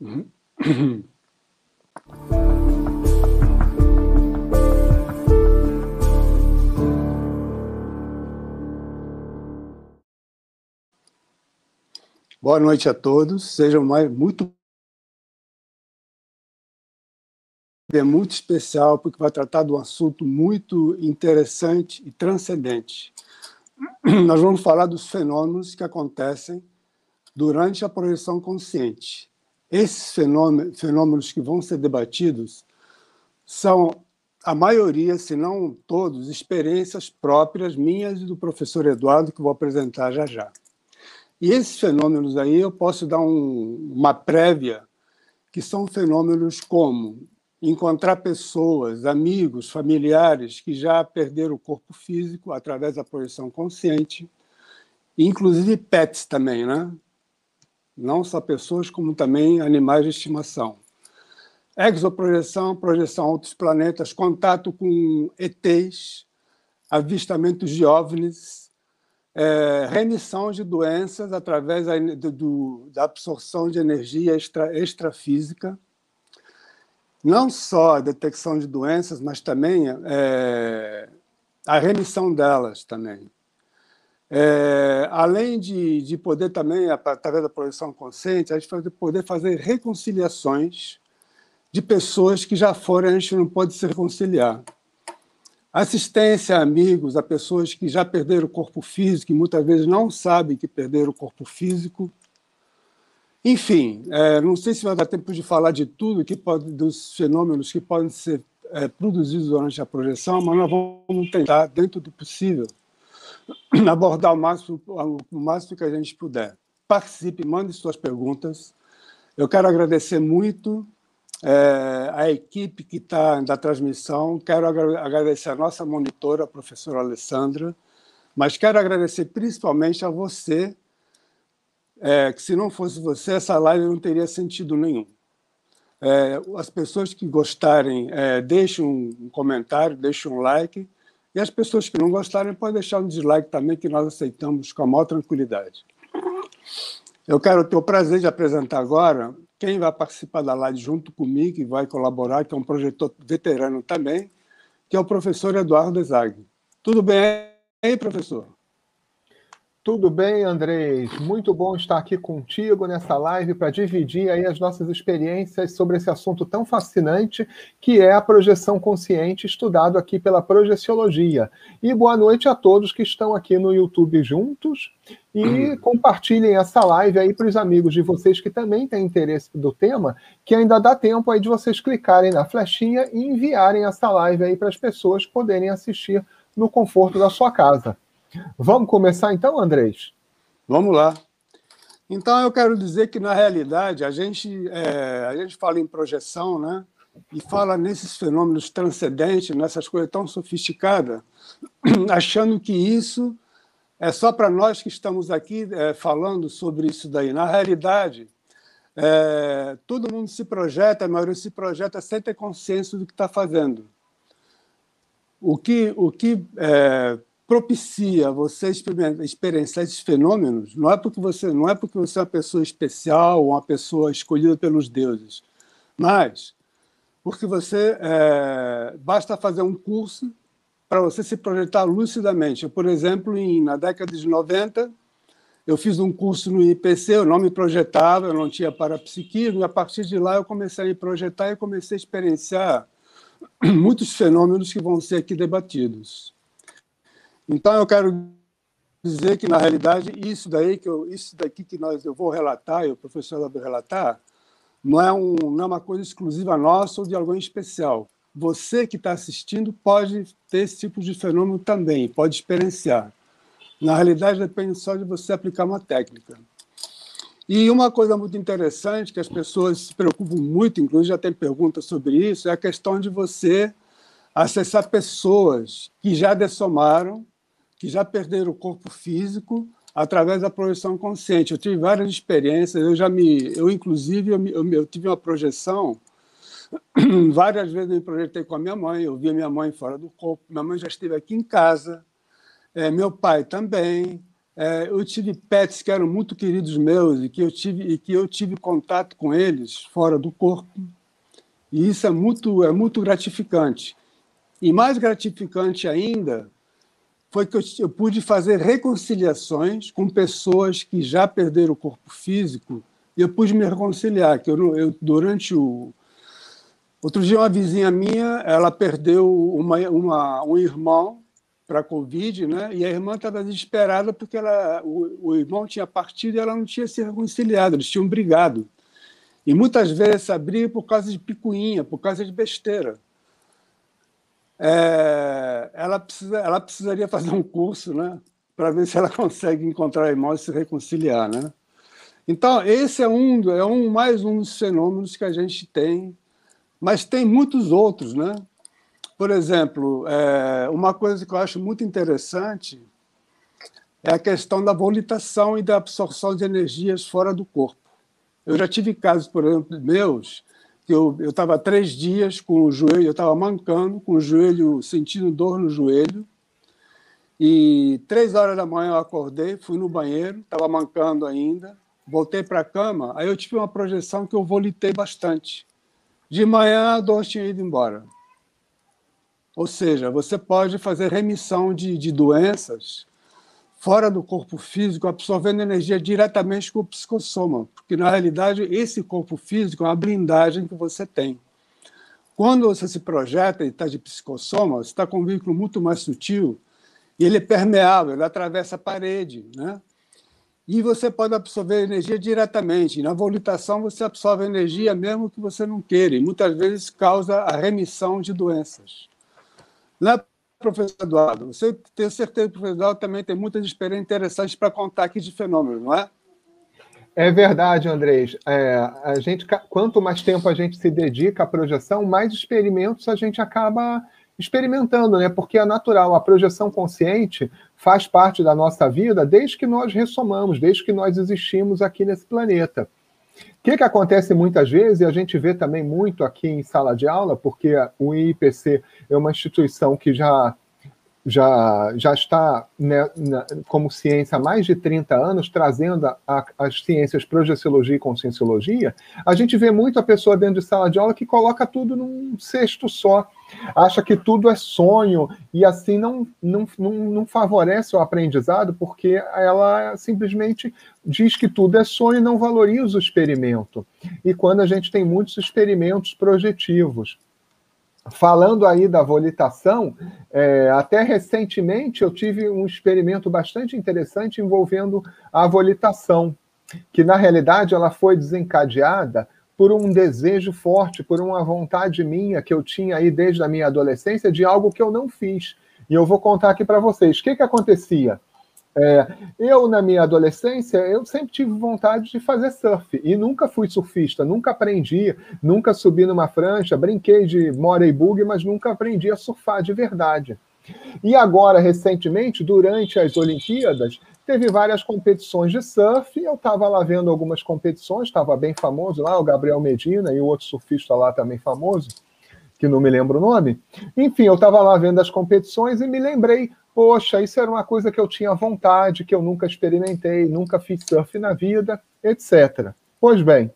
Uhum. Boa noite a todos. Sejam mais, muito é muito especial porque vai tratar de um assunto muito interessante e transcendente. Nós vamos falar dos fenômenos que acontecem durante a projeção consciente. Esses fenômenos que vão ser debatidos são, a maioria, se não todos, experiências próprias minhas e do professor Eduardo, que vou apresentar já já. E esses fenômenos aí eu posso dar um, uma prévia, que são fenômenos como encontrar pessoas, amigos, familiares que já perderam o corpo físico através da projeção consciente, inclusive pets também, né? Não só pessoas, como também animais de estimação. Exoprojeção, projeção a outros planetas, contato com ETs, avistamentos de OVNIs, é, remissão de doenças através da, do, da absorção de energia extra, extrafísica, não só a detecção de doenças, mas também é, a remissão delas também. É, além de, de poder também, através da projeção consciente, a gente vai poder fazer reconciliações de pessoas que já foram a gente não pode se reconciliar. Assistência a amigos, a pessoas que já perderam o corpo físico e muitas vezes não sabem que perderam o corpo físico. Enfim, é, não sei se vai dar tempo de falar de tudo que pode, dos fenômenos que podem ser é, produzidos durante a projeção, mas nós vamos tentar, dentro do possível, abordar o máximo, o máximo que a gente puder. Participe, mande suas perguntas. Eu quero agradecer muito é, a equipe que está da transmissão, quero agradecer a nossa monitora, a professora Alessandra, mas quero agradecer principalmente a você, é, que se não fosse você, essa live não teria sentido nenhum. É, as pessoas que gostarem, deixem um comentário, deixem um like, e as pessoas que não gostarem podem deixar um dislike também, que nós aceitamos com a maior tranquilidade. Eu quero ter o prazer de apresentar agora quem vai participar da live junto comigo e vai colaborar, que é um projetor veterano também, que é o professor Eduardo Zag. Tudo bem aí, professor? Tudo bem, Andrés? Muito bom estar aqui contigo nessa live para dividir aí as nossas experiências sobre esse assunto tão fascinante que é a projeção consciente, estudado aqui pela projeciologia. E boa noite a todos que estão aqui no YouTube juntos e uhum. compartilhem essa live aí para os amigos de vocês que também têm interesse do tema, que ainda dá tempo aí de vocês clicarem na flechinha e enviarem essa live aí para as pessoas poderem assistir no conforto da sua casa. Vamos começar então, Andrés? Vamos lá. Então, eu quero dizer que, na realidade, a gente, é, a gente fala em projeção, né? E fala nesses fenômenos transcendentes, nessas coisas tão sofisticadas, achando que isso é só para nós que estamos aqui é, falando sobre isso daí. Na realidade, é, todo mundo se projeta, a maioria se projeta sem ter consciência do que está fazendo. O que, o que é, propicia você experienciar esses fenômenos não é porque você não é porque você é uma pessoa especial uma pessoa escolhida pelos deuses, mas porque você é, basta fazer um curso para você se projetar lucidamente. Eu, por exemplo, em, na década de 90, eu fiz um curso no IPC, eu não me projetava, eu não tinha parapsiquismo, e a partir de lá eu comecei a me projetar e comecei a experienciar muitos fenômenos que vão ser aqui debatidos. Então, eu quero dizer que, na realidade, isso daí que eu, isso daqui que nós, eu vou relatar, e o professor vai relatar, não é, um, não é uma coisa exclusiva nossa ou de alguém especial. Você que está assistindo pode ter esse tipo de fenômeno também, pode experienciar. Na realidade, depende só de você aplicar uma técnica. E uma coisa muito interessante, que as pessoas se preocupam muito, inclusive já tem perguntas sobre isso, é a questão de você acessar pessoas que já dessomaram que já perderam o corpo físico através da projeção consciente. Eu tive várias experiências, eu já me, eu inclusive eu, eu, eu tive uma projeção várias vezes eu me projetei com a minha mãe, eu vi a minha mãe fora do corpo, minha mãe já esteve aqui em casa, é, meu pai também, é, eu tive pets que eram muito queridos meus e que eu tive e que eu tive contato com eles fora do corpo. E isso é muito é muito gratificante. E mais gratificante ainda foi que eu, eu pude fazer reconciliações com pessoas que já perderam o corpo físico e eu pude me reconciliar. Que eu, eu durante o outro dia uma vizinha minha ela perdeu uma, uma um irmão para a Covid, né? e a irmã estava desesperada porque ela, o, o, irmão tinha partido e ela não tinha se reconciliado, eles tinham brigado. E muitas vezes essa briga por causa de picuinha, por causa de besteira. É, ela, precisa, ela precisaria fazer um curso né? para ver se ela consegue encontrar irmão e se reconciliar. Né? Então, esse é um, é um mais um dos fenômenos que a gente tem, mas tem muitos outros, né? Por exemplo, é, uma coisa que eu acho muito interessante é a questão da volitação e da absorção de energias fora do corpo. Eu já tive casos, por exemplo, meus, que eu estava três dias com o joelho, eu estava mancando, com o joelho, sentindo dor no joelho, e três horas da manhã eu acordei, fui no banheiro, estava mancando ainda, voltei para a cama, aí eu tive uma projeção que eu volitei bastante. De manhã a dor tinha ido embora. Ou seja, você pode fazer remissão de, de doenças fora do corpo físico, absorvendo energia diretamente com o psicossoma, porque na realidade esse corpo físico é uma blindagem que você tem. Quando você se projeta e está de psicossoma, você está com um vínculo muito mais sutil e ele é permeável, ele atravessa a parede, né? E você pode absorver energia diretamente. Na volitação, você absorve energia mesmo que você não queira, e muitas vezes causa a remissão de doenças. É, professor Eduardo? Você tem certeza que o professor Eduardo também tem muitas experiências interessantes para contar aqui de fenômenos, não é? É verdade, Andrés. É, a gente, quanto mais tempo a gente se dedica à projeção, mais experimentos a gente acaba experimentando, né? Porque é natural, a projeção consciente faz parte da nossa vida desde que nós ressomamos, desde que nós existimos aqui nesse planeta. O que, que acontece muitas vezes, e a gente vê também muito aqui em sala de aula, porque o IPC é uma instituição que já, já, já está né, na, como ciência há mais de 30 anos, trazendo a, as ciências projeciologia e conscienciologia, a gente vê muito a pessoa dentro de sala de aula que coloca tudo num cesto só acha que tudo é sonho e assim não, não, não, não, favorece o aprendizado, porque ela simplesmente diz que tudo é sonho e não valoriza o experimento. E quando a gente tem muitos experimentos projetivos. Falando aí da volitação, é, até recentemente eu tive um experimento bastante interessante envolvendo a volitação, que na realidade ela foi desencadeada por um desejo forte, por uma vontade minha que eu tinha aí desde a minha adolescência de algo que eu não fiz. E eu vou contar aqui para vocês. O que, que acontecia? É, eu, na minha adolescência, eu sempre tive vontade de fazer surf e nunca fui surfista, nunca aprendi, nunca subi numa prancha, brinquei de morey bug, mas nunca aprendi a surfar de verdade. E agora, recentemente, durante as Olimpíadas, teve várias competições de surf. Eu estava lá vendo algumas competições, estava bem famoso lá, o Gabriel Medina e o outro surfista lá também famoso, que não me lembro o nome. Enfim, eu estava lá vendo as competições e me lembrei, poxa, isso era uma coisa que eu tinha vontade, que eu nunca experimentei, nunca fiz surf na vida, etc. Pois bem,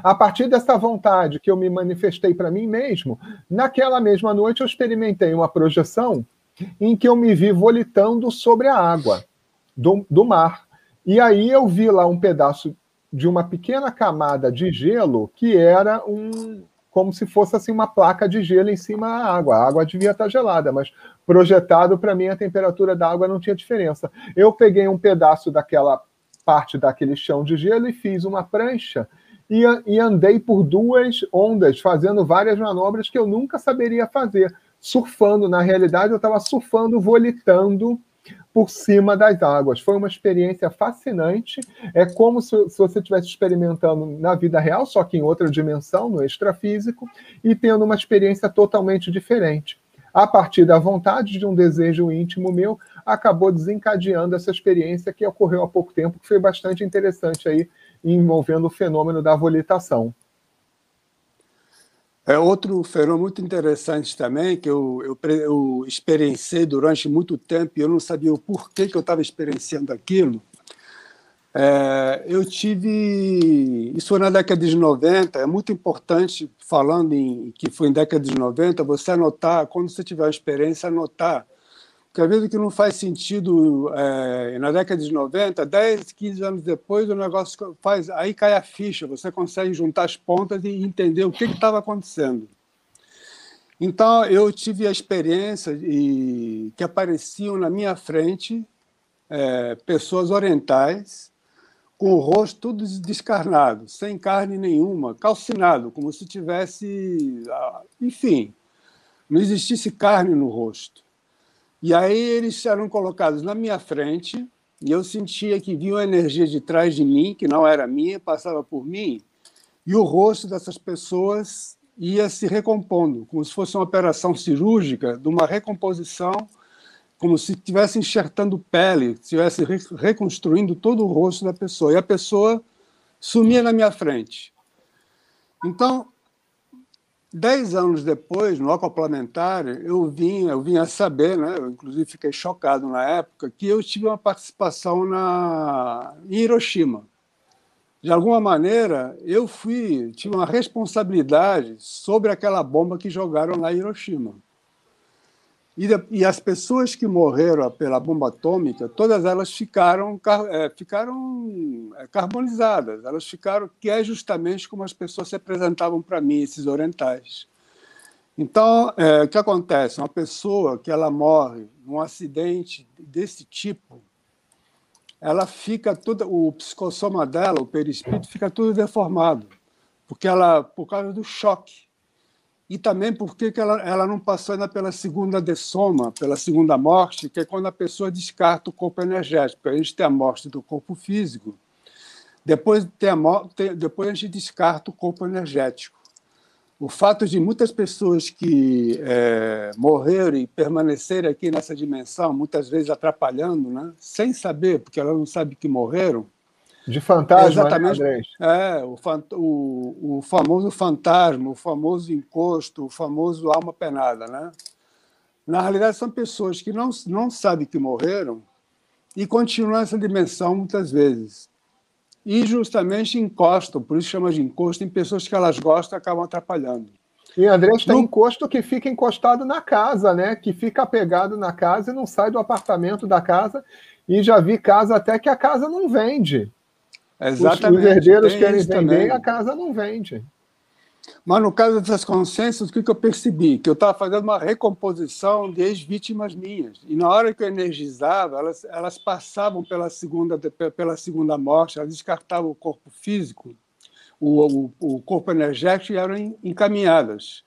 a partir dessa vontade que eu me manifestei para mim mesmo, naquela mesma noite eu experimentei uma projeção em que eu me vi volitando sobre a água do, do mar. E aí eu vi lá um pedaço de uma pequena camada de gelo que era um como se fosse assim uma placa de gelo em cima da água. A água devia estar gelada, mas projetado para mim a temperatura da água não tinha diferença. Eu peguei um pedaço daquela parte daquele chão de gelo e fiz uma prancha e, e andei por duas ondas, fazendo várias manobras que eu nunca saberia fazer. Surfando, na realidade, eu estava surfando, volitando por cima das águas. Foi uma experiência fascinante. É como se, se você estivesse experimentando na vida real, só que em outra dimensão, no extrafísico, e tendo uma experiência totalmente diferente. A partir da vontade de um desejo íntimo meu, acabou desencadeando essa experiência que ocorreu há pouco tempo, que foi bastante interessante aí, envolvendo o fenômeno da volitação. É outro fenômeno muito interessante também, que eu, eu, eu experienciei durante muito tempo e eu não sabia o porquê que eu estava experienciando aquilo. É, eu tive. Isso foi na década de 90, é muito importante, falando em que foi em década de 90, você anotar, quando você tiver uma experiência, anotar porque às vezes que não faz sentido é, na década de 90, 10, 15 anos depois, o negócio faz. Aí cai a ficha, você consegue juntar as pontas e entender o que estava acontecendo. Então, eu tive a experiência de, que apareciam na minha frente é, pessoas orientais com o rosto todo descarnado, sem carne nenhuma, calcinado, como se tivesse. Ah, enfim, não existisse carne no rosto. E aí eles eram colocados na minha frente e eu sentia que vinha uma energia de trás de mim, que não era minha, passava por mim, e o rosto dessas pessoas ia se recompondo, como se fosse uma operação cirúrgica de uma recomposição, como se estivesse enxertando pele, estivesse reconstruindo todo o rosto da pessoa. E a pessoa sumia na minha frente. Então, Dez anos depois, no acoplamentar, eu vim, eu vim a saber, né, eu inclusive fiquei chocado na época, que eu tive uma participação na, em Hiroshima. De alguma maneira, eu fui, tive uma responsabilidade sobre aquela bomba que jogaram lá em Hiroshima. E, e, as pessoas que morreram pela bomba atômica, todas elas ficaram, é, ficaram é, carbonizadas. Elas ficaram, que é justamente como as pessoas se apresentavam para mim, esses orientais. Então, é, o que acontece? Uma pessoa que ela morre num acidente desse tipo, ela fica toda, o psicossoma dela, o perispírito, fica tudo deformado, porque ela, por causa do choque e também porque que ela, ela não passou ainda pela segunda dessoma, pela segunda morte, que é quando a pessoa descarta o corpo energético. A gente tem a morte do corpo físico, depois, tem a morte, depois a gente descarta o corpo energético. O fato de muitas pessoas que é, morreram e permanecerem aqui nessa dimensão, muitas vezes atrapalhando, né, sem saber, porque elas não sabem que morreram, de fantasma, Exatamente. Né, é, o, o, o, famoso fantasma, o famoso encosto, o famoso alma penada. Né? Na realidade, são pessoas que não, não sabem que morreram e continuam nessa dimensão muitas vezes. E justamente encostam, por isso chama de encosto, em pessoas que elas gostam e acabam atrapalhando. E André tem no... encosto que fica encostado na casa, né? Que fica apegado na casa e não sai do apartamento da casa. E já vi casa até que a casa não vende. Exatamente. Os, herdeiros querem vender e a casa não vende. Mas no caso dessas consciências, o que, eu percebi? Que eu estava fazendo uma recomposição de ex-vítimas minhas. E na hora que eu energizava, elas, elas passavam pela segunda, pela segunda morte, elas descartavam o corpo físico, o, o, o corpo energético e eram encaminhadas.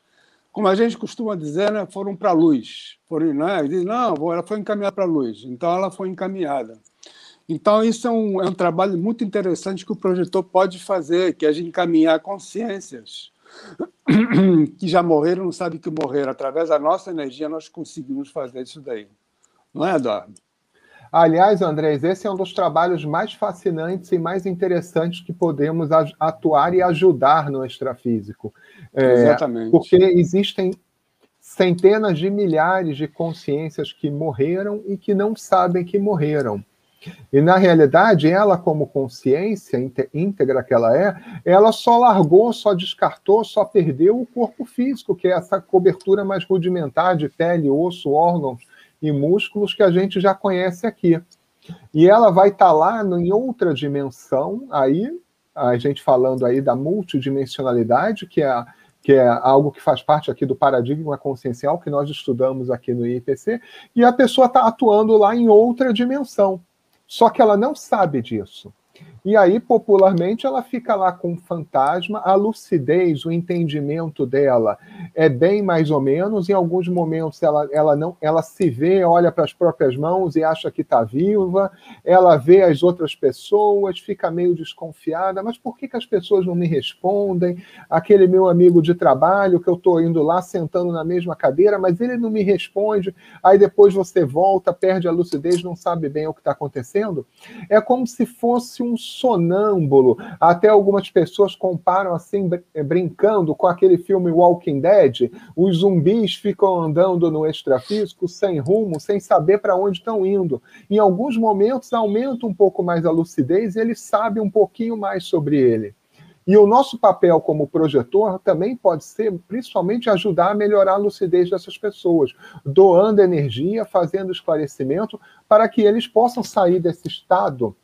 Como a gente costuma dizer, né, foram para a luz. Foram, né, diz, não, ela foi encaminhada para a luz. Então ela foi encaminhada. Então, isso é um, é um trabalho muito interessante que o projetor pode fazer, que é de encaminhar consciências que já morreram, não sabem que morreram. Através da nossa energia, nós conseguimos fazer isso daí. Não é, Eduardo? Aliás, Andrés, esse é um dos trabalhos mais fascinantes e mais interessantes que podemos atuar e ajudar no extrafísico. É, Exatamente. Porque existem centenas de milhares de consciências que morreram e que não sabem que morreram. E na realidade, ela, como consciência íntegra que ela é, ela só largou, só descartou, só perdeu o corpo físico, que é essa cobertura mais rudimentar de pele, osso, órgãos e músculos que a gente já conhece aqui. E ela vai estar tá lá em outra dimensão, aí, a gente falando aí da multidimensionalidade, que é que é algo que faz parte aqui do paradigma consciencial que nós estudamos aqui no IPC, e a pessoa está atuando lá em outra dimensão. Só que ela não sabe disso. E aí, popularmente, ela fica lá com o fantasma, a lucidez, o entendimento dela é bem mais ou menos. Em alguns momentos ela, ela não, ela se vê, olha para as próprias mãos e acha que está viva. Ela vê as outras pessoas, fica meio desconfiada. Mas por que, que as pessoas não me respondem? Aquele meu amigo de trabalho que eu estou indo lá sentando na mesma cadeira, mas ele não me responde. Aí depois você volta, perde a lucidez, não sabe bem o que está acontecendo. É como se fosse um sonâmbulo. Até algumas pessoas comparam assim, eh, brincando com aquele filme Walking Dead. Os zumbis ficam andando no extrafísico sem rumo, sem saber para onde estão indo. Em alguns momentos aumenta um pouco mais a lucidez e ele sabe um pouquinho mais sobre ele. E o nosso papel como projetor também pode ser, principalmente, ajudar a melhorar a lucidez dessas pessoas, doando energia, fazendo esclarecimento, para que eles possam sair desse estado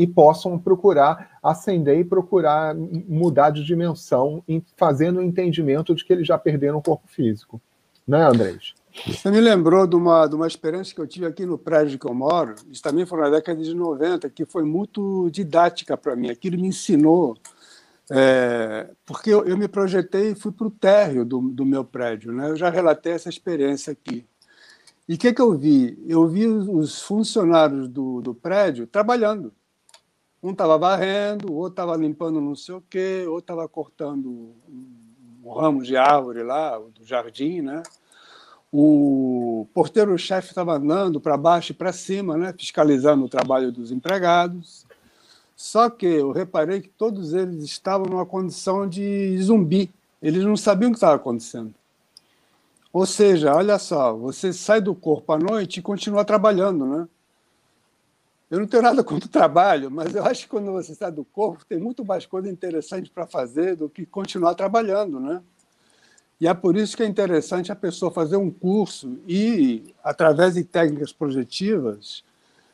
e possam procurar ascender e procurar mudar de dimensão, fazendo o entendimento de que eles já perderam o corpo físico. Né, Andrés? Você me lembrou de uma, de uma experiência que eu tive aqui no prédio que eu moro, isso também foi na década de 90, que foi muito didática para mim. Aquilo me ensinou é, porque eu, eu, me projetei e fui para o térreo do, do, meu prédio. Né? Eu já relatei essa experiência aqui. E o que, que eu vi? Eu vi os funcionários do, do prédio trabalhando. Um estava varrendo, o outro estava limpando não sei o quê, outro estava cortando um ramo de árvore lá, do jardim, né? O porteiro-chefe estava andando para baixo e para cima, né? fiscalizando o trabalho dos empregados. Só que eu reparei que todos eles estavam numa condição de zumbi. Eles não sabiam o que estava acontecendo. Ou seja, olha só, você sai do corpo à noite e continua trabalhando, né? Eu não tenho nada contra o trabalho, mas eu acho que quando você sai do corpo tem muito mais coisa interessante para fazer do que continuar trabalhando, né? E é por isso que é interessante a pessoa fazer um curso e, através de técnicas projetivas,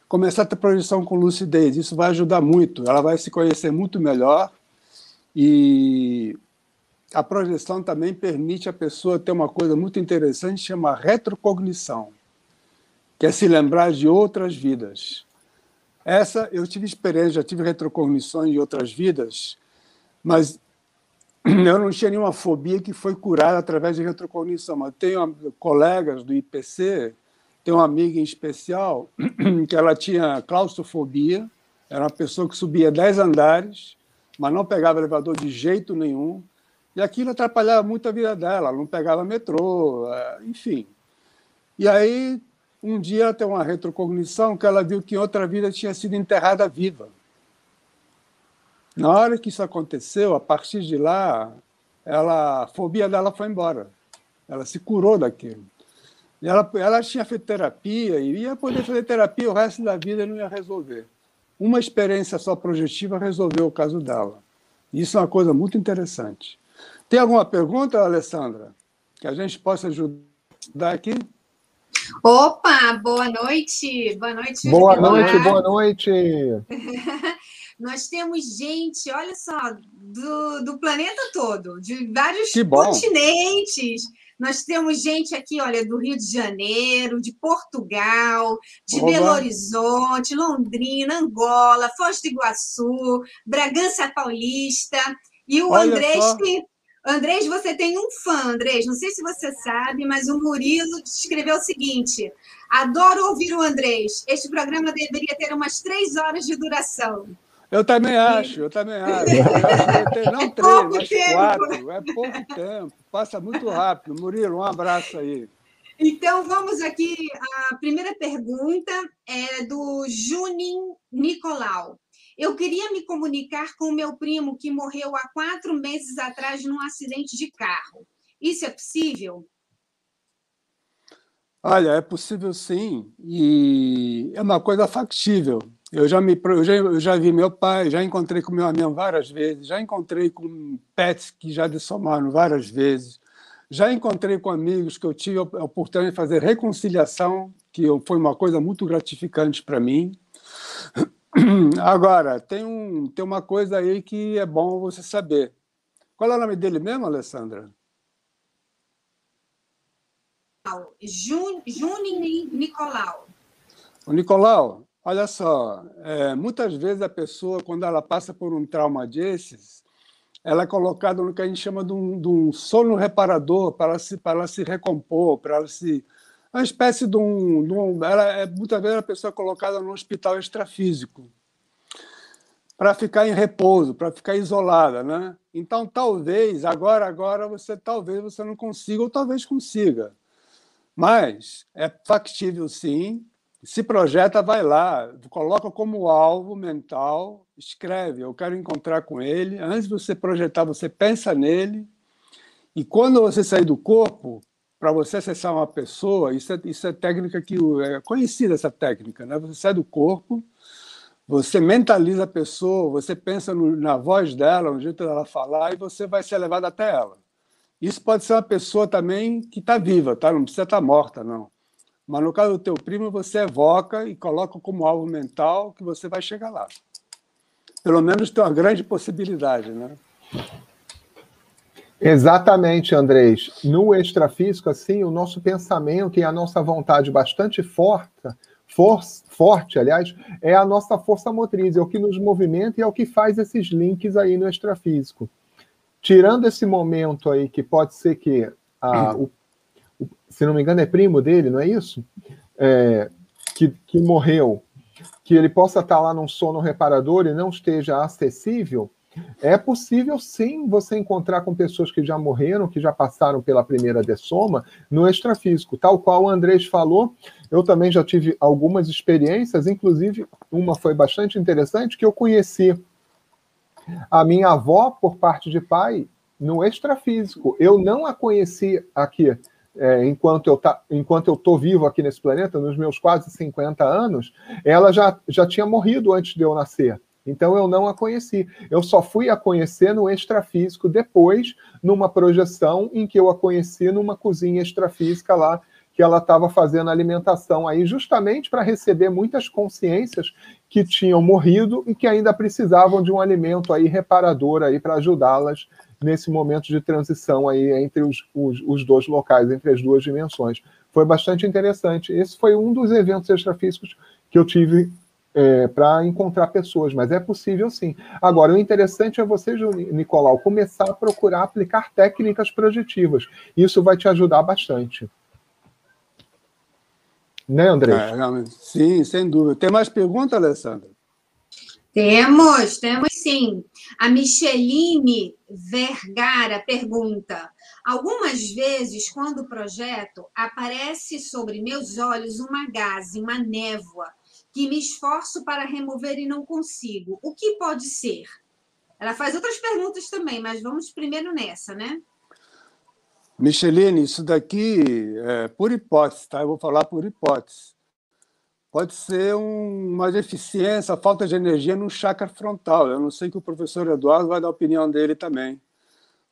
começar a ter projeção com lucidez. Isso vai ajudar muito. Ela vai se conhecer muito melhor e a projeção também permite a pessoa ter uma coisa muito interessante, chama retrocognição, que é se lembrar de outras vidas. Essa eu tive experiência, já tive retrocognições de outras vidas, mas eu não tinha nenhuma fobia que foi curada através de retrocognição. Mas tenho colegas do IPC tem uma amiga em especial que ela tinha claustrofobia, era uma pessoa que subia dez andares, mas não pegava elevador de jeito nenhum, e aquilo atrapalhava muito a vida dela, ela não pegava metrô, é, enfim. E aí, um dia tem uma retrocognição que ela viu que em outra vida tinha sido enterrada viva. Na hora que isso aconteceu, a partir de lá, ela, a fobia dela foi embora. Ela se curou daquilo. Ela, ela tinha feito terapia e ia poder fazer terapia o resto da vida não ia resolver. Uma experiência só projetiva resolveu o caso dela. Isso é uma coisa muito interessante. Tem alguma pergunta, Alessandra, que a gente possa ajudar aqui? Opa, boa noite. Boa noite. Boa noite, boa noite. Nós temos gente, olha só, do, do planeta todo, de vários continentes. Nós temos gente aqui, olha, do Rio de Janeiro, de Portugal, de Oba. Belo Horizonte, Londrina, Angola, Foz do Iguaçu, Bragança Paulista. E o olha Andrés só. Andrés, você tem um fã, Andrés. Não sei se você sabe, mas o Murilo escreveu o seguinte: Adoro ouvir o Andrés. Este programa deveria ter umas três horas de duração. Eu também acho, eu também acho. Eu acho que não é três, tempo. quatro. É pouco tempo, passa muito rápido. Murilo, um abraço aí. Então, vamos aqui. A primeira pergunta é do Junin Nicolau. Eu queria me comunicar com meu primo que morreu há quatro meses atrás num acidente de carro. Isso é possível? Olha, é possível sim, e é uma coisa factível. Eu já, me, eu já, eu já vi meu pai, já encontrei com meu amigo várias vezes, já encontrei com pets que já dessomaram várias vezes, já encontrei com amigos que eu tive a oportunidade de fazer reconciliação, que foi uma coisa muito gratificante para mim. Agora, tem, um, tem uma coisa aí que é bom você saber. Qual é o nome dele mesmo, Alessandra? Junin Nicolau. O Nicolau, Olha só, é, muitas vezes a pessoa, quando ela passa por um trauma desses, ela é colocada no que a gente chama de um, de um sono reparador para ela se, para ela se recompor, para ela se. Uma espécie de um. De um ela é, muitas vezes a pessoa colocada no hospital extrafísico para ficar em repouso, para ficar isolada, né? Então, talvez agora, agora você talvez você não consiga ou talvez consiga, mas é factível sim se projeta, vai lá, coloca como alvo mental, escreve, eu quero encontrar com ele. Antes de você projetar, você pensa nele. E quando você sair do corpo, para você acessar uma pessoa, isso é, isso é técnica que é conhecida essa técnica, né? Você sai do corpo, você mentaliza a pessoa, você pensa no, na voz dela, no jeito dela falar, e você vai ser levado até ela. Isso pode ser uma pessoa também que está viva, tá? Não precisa estar tá morta, não. Mas no caso do teu primo, você evoca e coloca como alvo mental que você vai chegar lá. Pelo menos tem uma grande possibilidade, né? Exatamente, Andrés. No extrafísico, assim, o nosso pensamento e a nossa vontade bastante forte, for, forte, aliás, é a nossa força motriz, é o que nos movimenta e é o que faz esses links aí no extrafísico. Tirando esse momento aí, que pode ser que a, o, se não me engano, é primo dele, não é isso? É, que, que morreu, que ele possa estar lá num sono reparador e não esteja acessível, é possível sim você encontrar com pessoas que já morreram, que já passaram pela primeira dessoma, no extrafísico. Tal qual o Andrés falou, eu também já tive algumas experiências, inclusive uma foi bastante interessante, que eu conheci a minha avó, por parte de pai, no extrafísico. Eu não a conheci aqui é, enquanto eu tá, enquanto eu estou vivo aqui nesse planeta, nos meus quase 50 anos, ela já, já tinha morrido antes de eu nascer. Então eu não a conheci. Eu só fui a conhecer no extrafísico depois, numa projeção em que eu a conheci numa cozinha extrafísica lá, que ela estava fazendo alimentação aí, justamente para receber muitas consciências que tinham morrido e que ainda precisavam de um alimento aí reparador aí para ajudá-las nesse momento de transição aí entre os, os, os, dois locais, entre as duas dimensões. Foi bastante interessante. Esse foi um dos eventos extrafísicos que eu tive é, para encontrar pessoas, mas é possível sim. Agora, o interessante é você, Nicolau, começar a procurar aplicar técnicas projetivas. Isso vai te ajudar bastante. Né, André? É, sim, sem dúvida. Tem mais pergunta, Alessandra? Temos, temos sim. A Micheline Vergara pergunta: Algumas vezes, quando o projeto aparece sobre meus olhos uma gaze, uma névoa, que me esforço para remover e não consigo. O que pode ser? Ela faz outras perguntas também, mas vamos primeiro nessa, né? Micheline, isso daqui é por hipótese, tá? Eu vou falar por hipótese. Pode ser um, uma deficiência, falta de energia no chakra frontal. Eu não sei que o professor Eduardo vai dar a opinião dele também.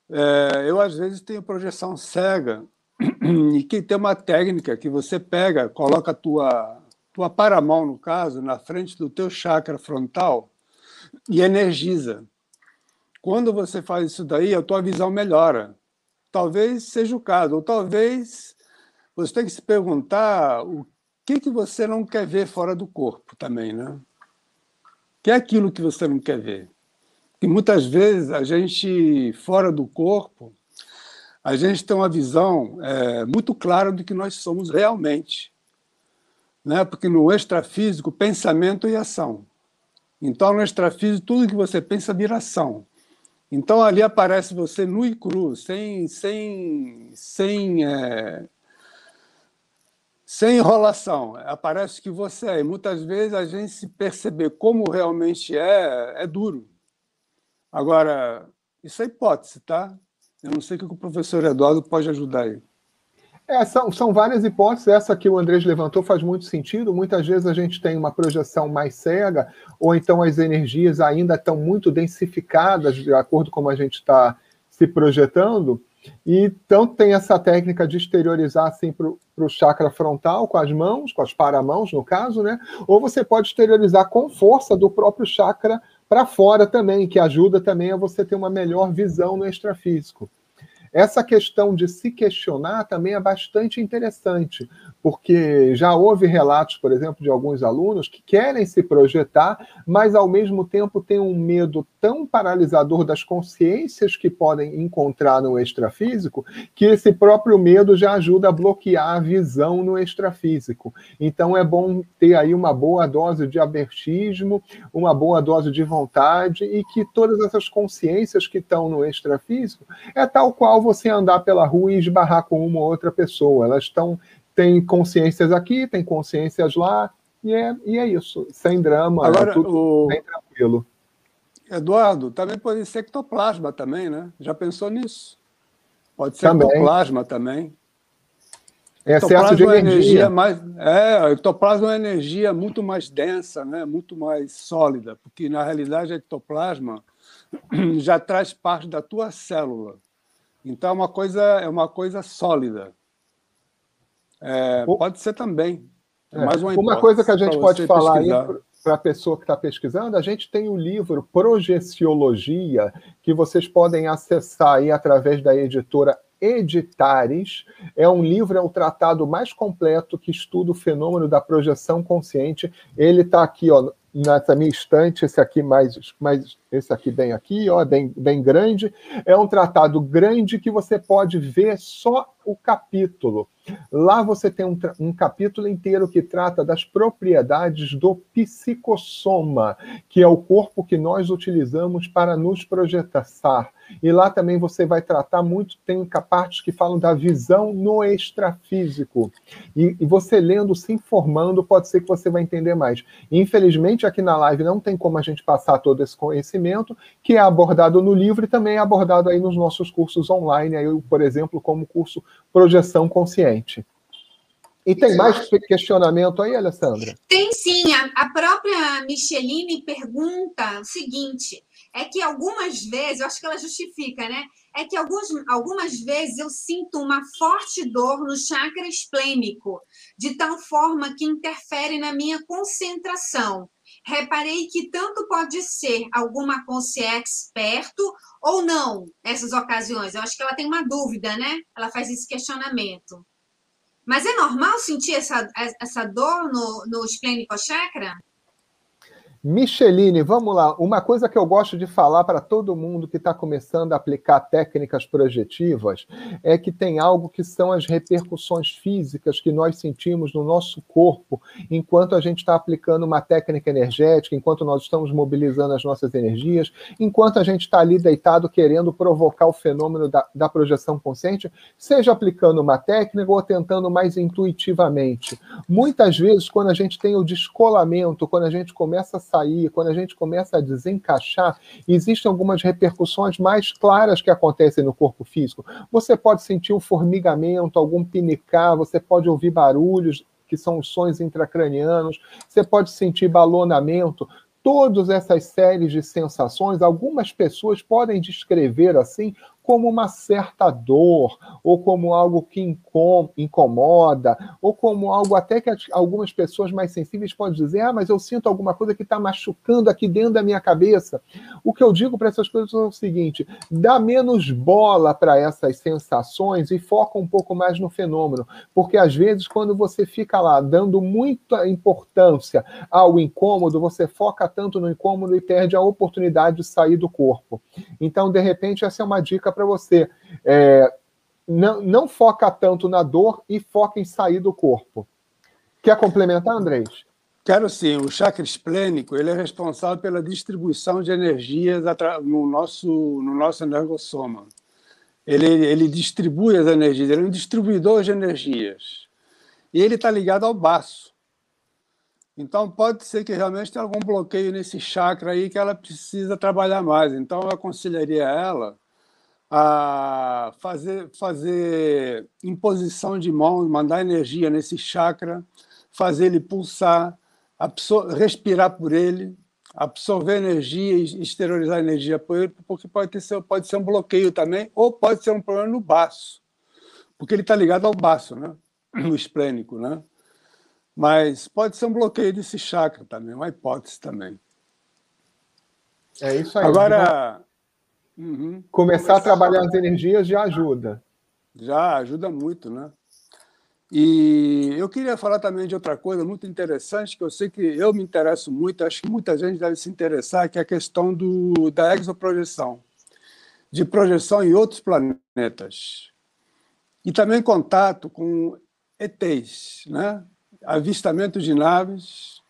É, eu, às vezes, tenho projeção cega e que tem uma técnica que você pega, coloca a tua tua paramão, no caso, na frente do teu chakra frontal e energiza. Quando você faz isso daí, a tua visão melhora. Talvez seja o caso, ou talvez você tenha que se perguntar o que, que você não quer ver fora do corpo também, né? Que é aquilo que você não quer ver. E muitas vezes a gente, fora do corpo, a gente tem uma visão é, muito clara do que nós somos realmente né? porque no extrafísico, pensamento e ação. Então, no extrafísico, tudo que você pensa vira ação. Então, ali aparece você nu e cru, sem, sem, sem, é, sem enrolação. Aparece que você é. E muitas vezes a gente se perceber como realmente é, é duro. Agora, isso é hipótese, tá? Eu não sei o que o professor Eduardo pode ajudar aí. É, são, são várias hipóteses. Essa que o Andrés levantou faz muito sentido. Muitas vezes a gente tem uma projeção mais cega, ou então as energias ainda estão muito densificadas, de acordo com como a gente está se projetando. E tanto tem essa técnica de exteriorizar assim para o chakra frontal, com as mãos, com as paramãos, no caso, né? Ou você pode exteriorizar com força do próprio chakra para fora também, que ajuda também a você ter uma melhor visão no extrafísico. Essa questão de se questionar também é bastante interessante, porque já houve relatos, por exemplo, de alguns alunos que querem se projetar, mas ao mesmo tempo têm um medo tão paralisador das consciências que podem encontrar no extrafísico, que esse próprio medo já ajuda a bloquear a visão no extrafísico. Então é bom ter aí uma boa dose de abertismo, uma boa dose de vontade e que todas essas consciências que estão no extrafísico é tal qual você andar pela rua e esbarrar com uma ou outra pessoa. Elas estão tem consciências aqui, tem consciências lá, E é, e é isso, sem drama, Agora, é tudo o... bem tranquilo. Eduardo, também pode ser ectoplasma também, né? Já pensou nisso? Pode ser também. ectoplasma também. Excesso de é energia. energia mais, é, o ectoplasma é uma energia muito mais densa, né? muito mais sólida, porque na realidade o ectoplasma já traz parte da tua célula. Então é uma coisa, é uma coisa sólida. É, pode ser também. É, mais uma, uma coisa que a gente pode falar para a pessoa que está pesquisando, a gente tem o livro Projeciologia, que vocês podem acessar aí através da editora Editares. É um livro, é o tratado mais completo que estuda o fenômeno da projeção consciente. Ele está aqui, ó, nessa minha estante, esse aqui mais, mais esse aqui bem aqui, ó, bem, bem grande. É um tratado grande que você pode ver só o capítulo. Lá você tem um, um, capítulo inteiro que trata das propriedades do psicossoma, que é o corpo que nós utilizamos para nos projetar. E lá também você vai tratar muito, tem partes que falam da visão no extrafísico. E, e você lendo, se informando, pode ser que você vai entender mais. Infelizmente, aqui na live não tem como a gente passar todo esse conhecimento, que é abordado no livro e também é abordado aí nos nossos cursos online, aí, por exemplo, como curso Projeção Consciente. E tem mais questionamento aí, Alessandra? Tem sim. A, a própria Micheline pergunta o seguinte: é que algumas vezes, eu acho que ela justifica, né? É que alguns, algumas vezes eu sinto uma forte dor no chakra esplênico, de tal forma que interfere na minha concentração. Reparei que tanto pode ser alguma consciência perto ou não nessas ocasiões. Eu acho que ela tem uma dúvida, né? Ela faz esse questionamento. Mas é normal sentir essa, essa dor no, no esplênico chakra? Micheline, vamos lá. Uma coisa que eu gosto de falar para todo mundo que está começando a aplicar técnicas projetivas é que tem algo que são as repercussões físicas que nós sentimos no nosso corpo enquanto a gente está aplicando uma técnica energética, enquanto nós estamos mobilizando as nossas energias, enquanto a gente está ali deitado querendo provocar o fenômeno da, da projeção consciente, seja aplicando uma técnica ou tentando mais intuitivamente. Muitas vezes, quando a gente tem o descolamento, quando a gente começa a sair, quando a gente começa a desencaixar, existem algumas repercussões mais claras que acontecem no corpo físico. Você pode sentir um formigamento, algum pinicar, você pode ouvir barulhos, que são os sons intracranianos, você pode sentir balonamento, todas essas séries de sensações, algumas pessoas podem descrever assim como uma certa dor, ou como algo que incomoda, ou como algo até que algumas pessoas mais sensíveis podem dizer: ah, mas eu sinto alguma coisa que está machucando aqui dentro da minha cabeça. O que eu digo para essas pessoas é o seguinte: dá menos bola para essas sensações e foca um pouco mais no fenômeno, porque às vezes, quando você fica lá dando muita importância ao incômodo, você foca tanto no incômodo e perde a oportunidade de sair do corpo. Então, de repente, essa é uma dica para você. É, não, não foca tanto na dor e foca em sair do corpo. Quer complementar, Andrés? Quero sim. O chakra esplênico ele é responsável pela distribuição de energias no nosso, no nosso energossoma. Ele, ele distribui as energias, ele é um distribuidor de energias. E ele está ligado ao baço. Então, pode ser que realmente tenha algum bloqueio nesse chakra aí que ela precisa trabalhar mais. Então, eu aconselharia ela a fazer, fazer imposição de mãos, mandar energia nesse chakra, fazer ele pulsar, respirar por ele, absorver energia e exteriorizar energia por ele, porque pode, ter, pode ser um bloqueio também, ou pode ser um problema no baço, porque ele está ligado ao baço, né? no esplênico. Né? Mas pode ser um bloqueio desse chakra também, uma hipótese também. É isso aí. Agora, Uhum. Começar, a trabalhar as energias já ajuda. Já ajuda muito, né? E eu queria falar também de outra coisa muito interessante, que eu sei que eu me interesso muito, acho que muita gente deve se interessar, que é a questão do, da exoprojeção, de projeção em outros planetas. E também contato com ETs, né? avistamento de naves,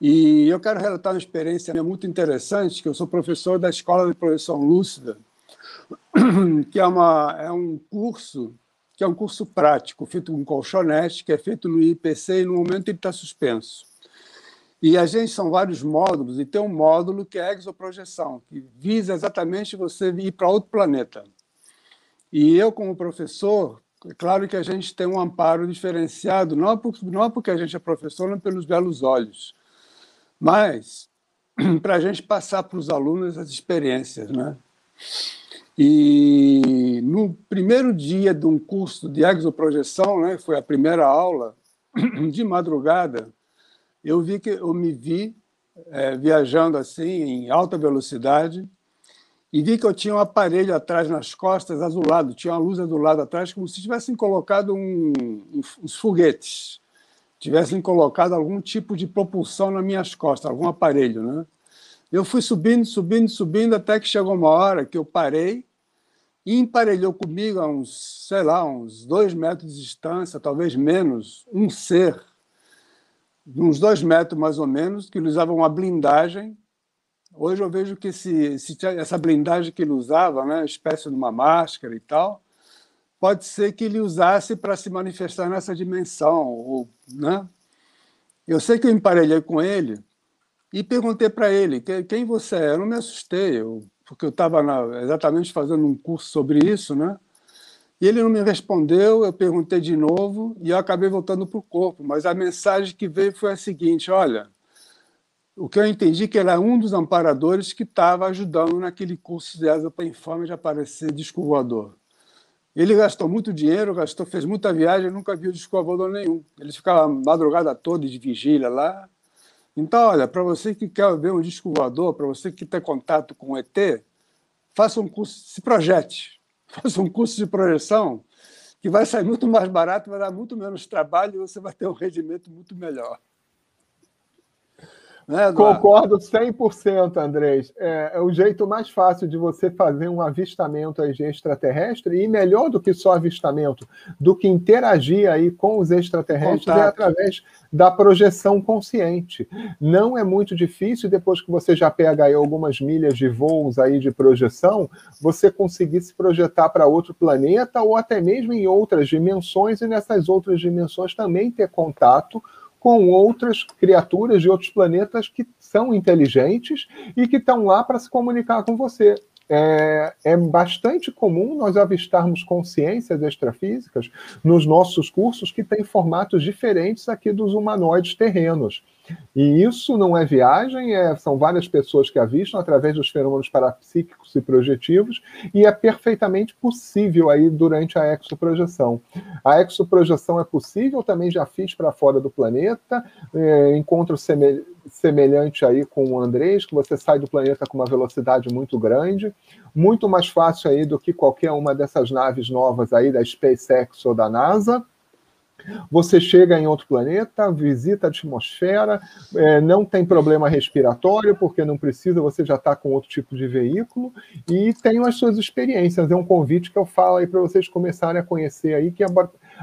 e eu quero relatar uma experiência muito interessante, que eu sou professor da Escola de Projeção Lúcida, que é, uma, é um curso que é um curso prático, feito com colchonete, que é feito no IPC e no momento ele está suspenso. E a gente são vários módulos, e tem um módulo que é exoprojeção, que visa exatamente você ir para outro planeta. E eu, como professor, é claro que a gente tem um amparo diferenciado, não, por, não porque a gente é professor, não pelos belos olhos, mas para a gente passar para os alunos as experiências. Né? E no primeiro dia de um curso de exoprojeção, né, foi a primeira aula, de madrugada, eu vi que eu me vi é, viajando assim em alta velocidade e vi que eu tinha um aparelho atrás nas costas azulado, tinha uma luz azulada atrás, como se tivessem colocado um, uns foguetes, tivessem colocado algum tipo de propulsão nas minhas costas, algum aparelho, né? Eu fui subindo, subindo, subindo, até que chegou uma hora que eu parei e emparelhou comigo a uns, sei lá, uns dois metros de distância, talvez menos, um ser uns dois metros mais ou menos, que ele usava uma blindagem. Hoje eu vejo que esse, esse, essa blindagem que ele usava, né, espécie de uma máscara e tal, pode ser que ele usasse para se manifestar nessa dimensão. Ou, né? Eu sei que eu emparelhei com ele e perguntei para ele quem você é. Eu não me assustei, eu, porque eu estava exatamente fazendo um curso sobre isso, né? E ele não me respondeu, eu perguntei de novo e eu acabei voltando para o corpo. Mas a mensagem que veio foi a seguinte: olha, o que eu entendi que era um dos amparadores que estava ajudando naquele curso de asa para informe de aparecer disco voador. Ele gastou muito dinheiro, gastou, fez muita viagem, nunca viu disco voador nenhum. Ele ficava a madrugada toda de vigília lá. Então, olha, para você que quer ver um disco voador, para você que tem contato com o ET, faça um curso, se projete faça um curso de projeção que vai sair muito mais barato, vai dar muito menos trabalho e você vai ter um rendimento muito melhor. Né, Concordo 100%, Andrés. É, é, o jeito mais fácil de você fazer um avistamento aí de extraterrestre, e melhor do que só avistamento, do que interagir aí com os extraterrestres, é Contato. é através da projeção consciente. Não é muito difícil, depois que você já pega aí algumas milhas de voos aí de projeção, você conseguir se projetar para outro planeta ou até mesmo em outras dimensões, e nessas outras dimensões também ter contato com outras criaturas de outros planetas que são inteligentes e que estão lá para se comunicar com você. É, é, bastante comum nós avistarmos consciências extrafísicas nos nossos cursos que têm formatos diferentes aqui dos humanoides terrenos. E isso não é viagem, é, são várias pessoas que avistam através dos fenômenos parapsíquicos e projetivos, e é perfeitamente possível aí durante a exoprojeção. A exoprojeção é possível, também já fiz para fora do planeta, é, encontro semelhante aí com o Andrés, que você sai do planeta com uma velocidade muito grande, muito mais fácil aí do que qualquer uma dessas naves novas aí da SpaceX ou da NASA. Você chega em outro planeta, visita a atmosfera, é, não tem problema respiratório, porque não precisa, você já está com outro tipo de veículo, e tem as suas experiências. É um convite que eu falo aí para vocês começarem a conhecer aí, que a,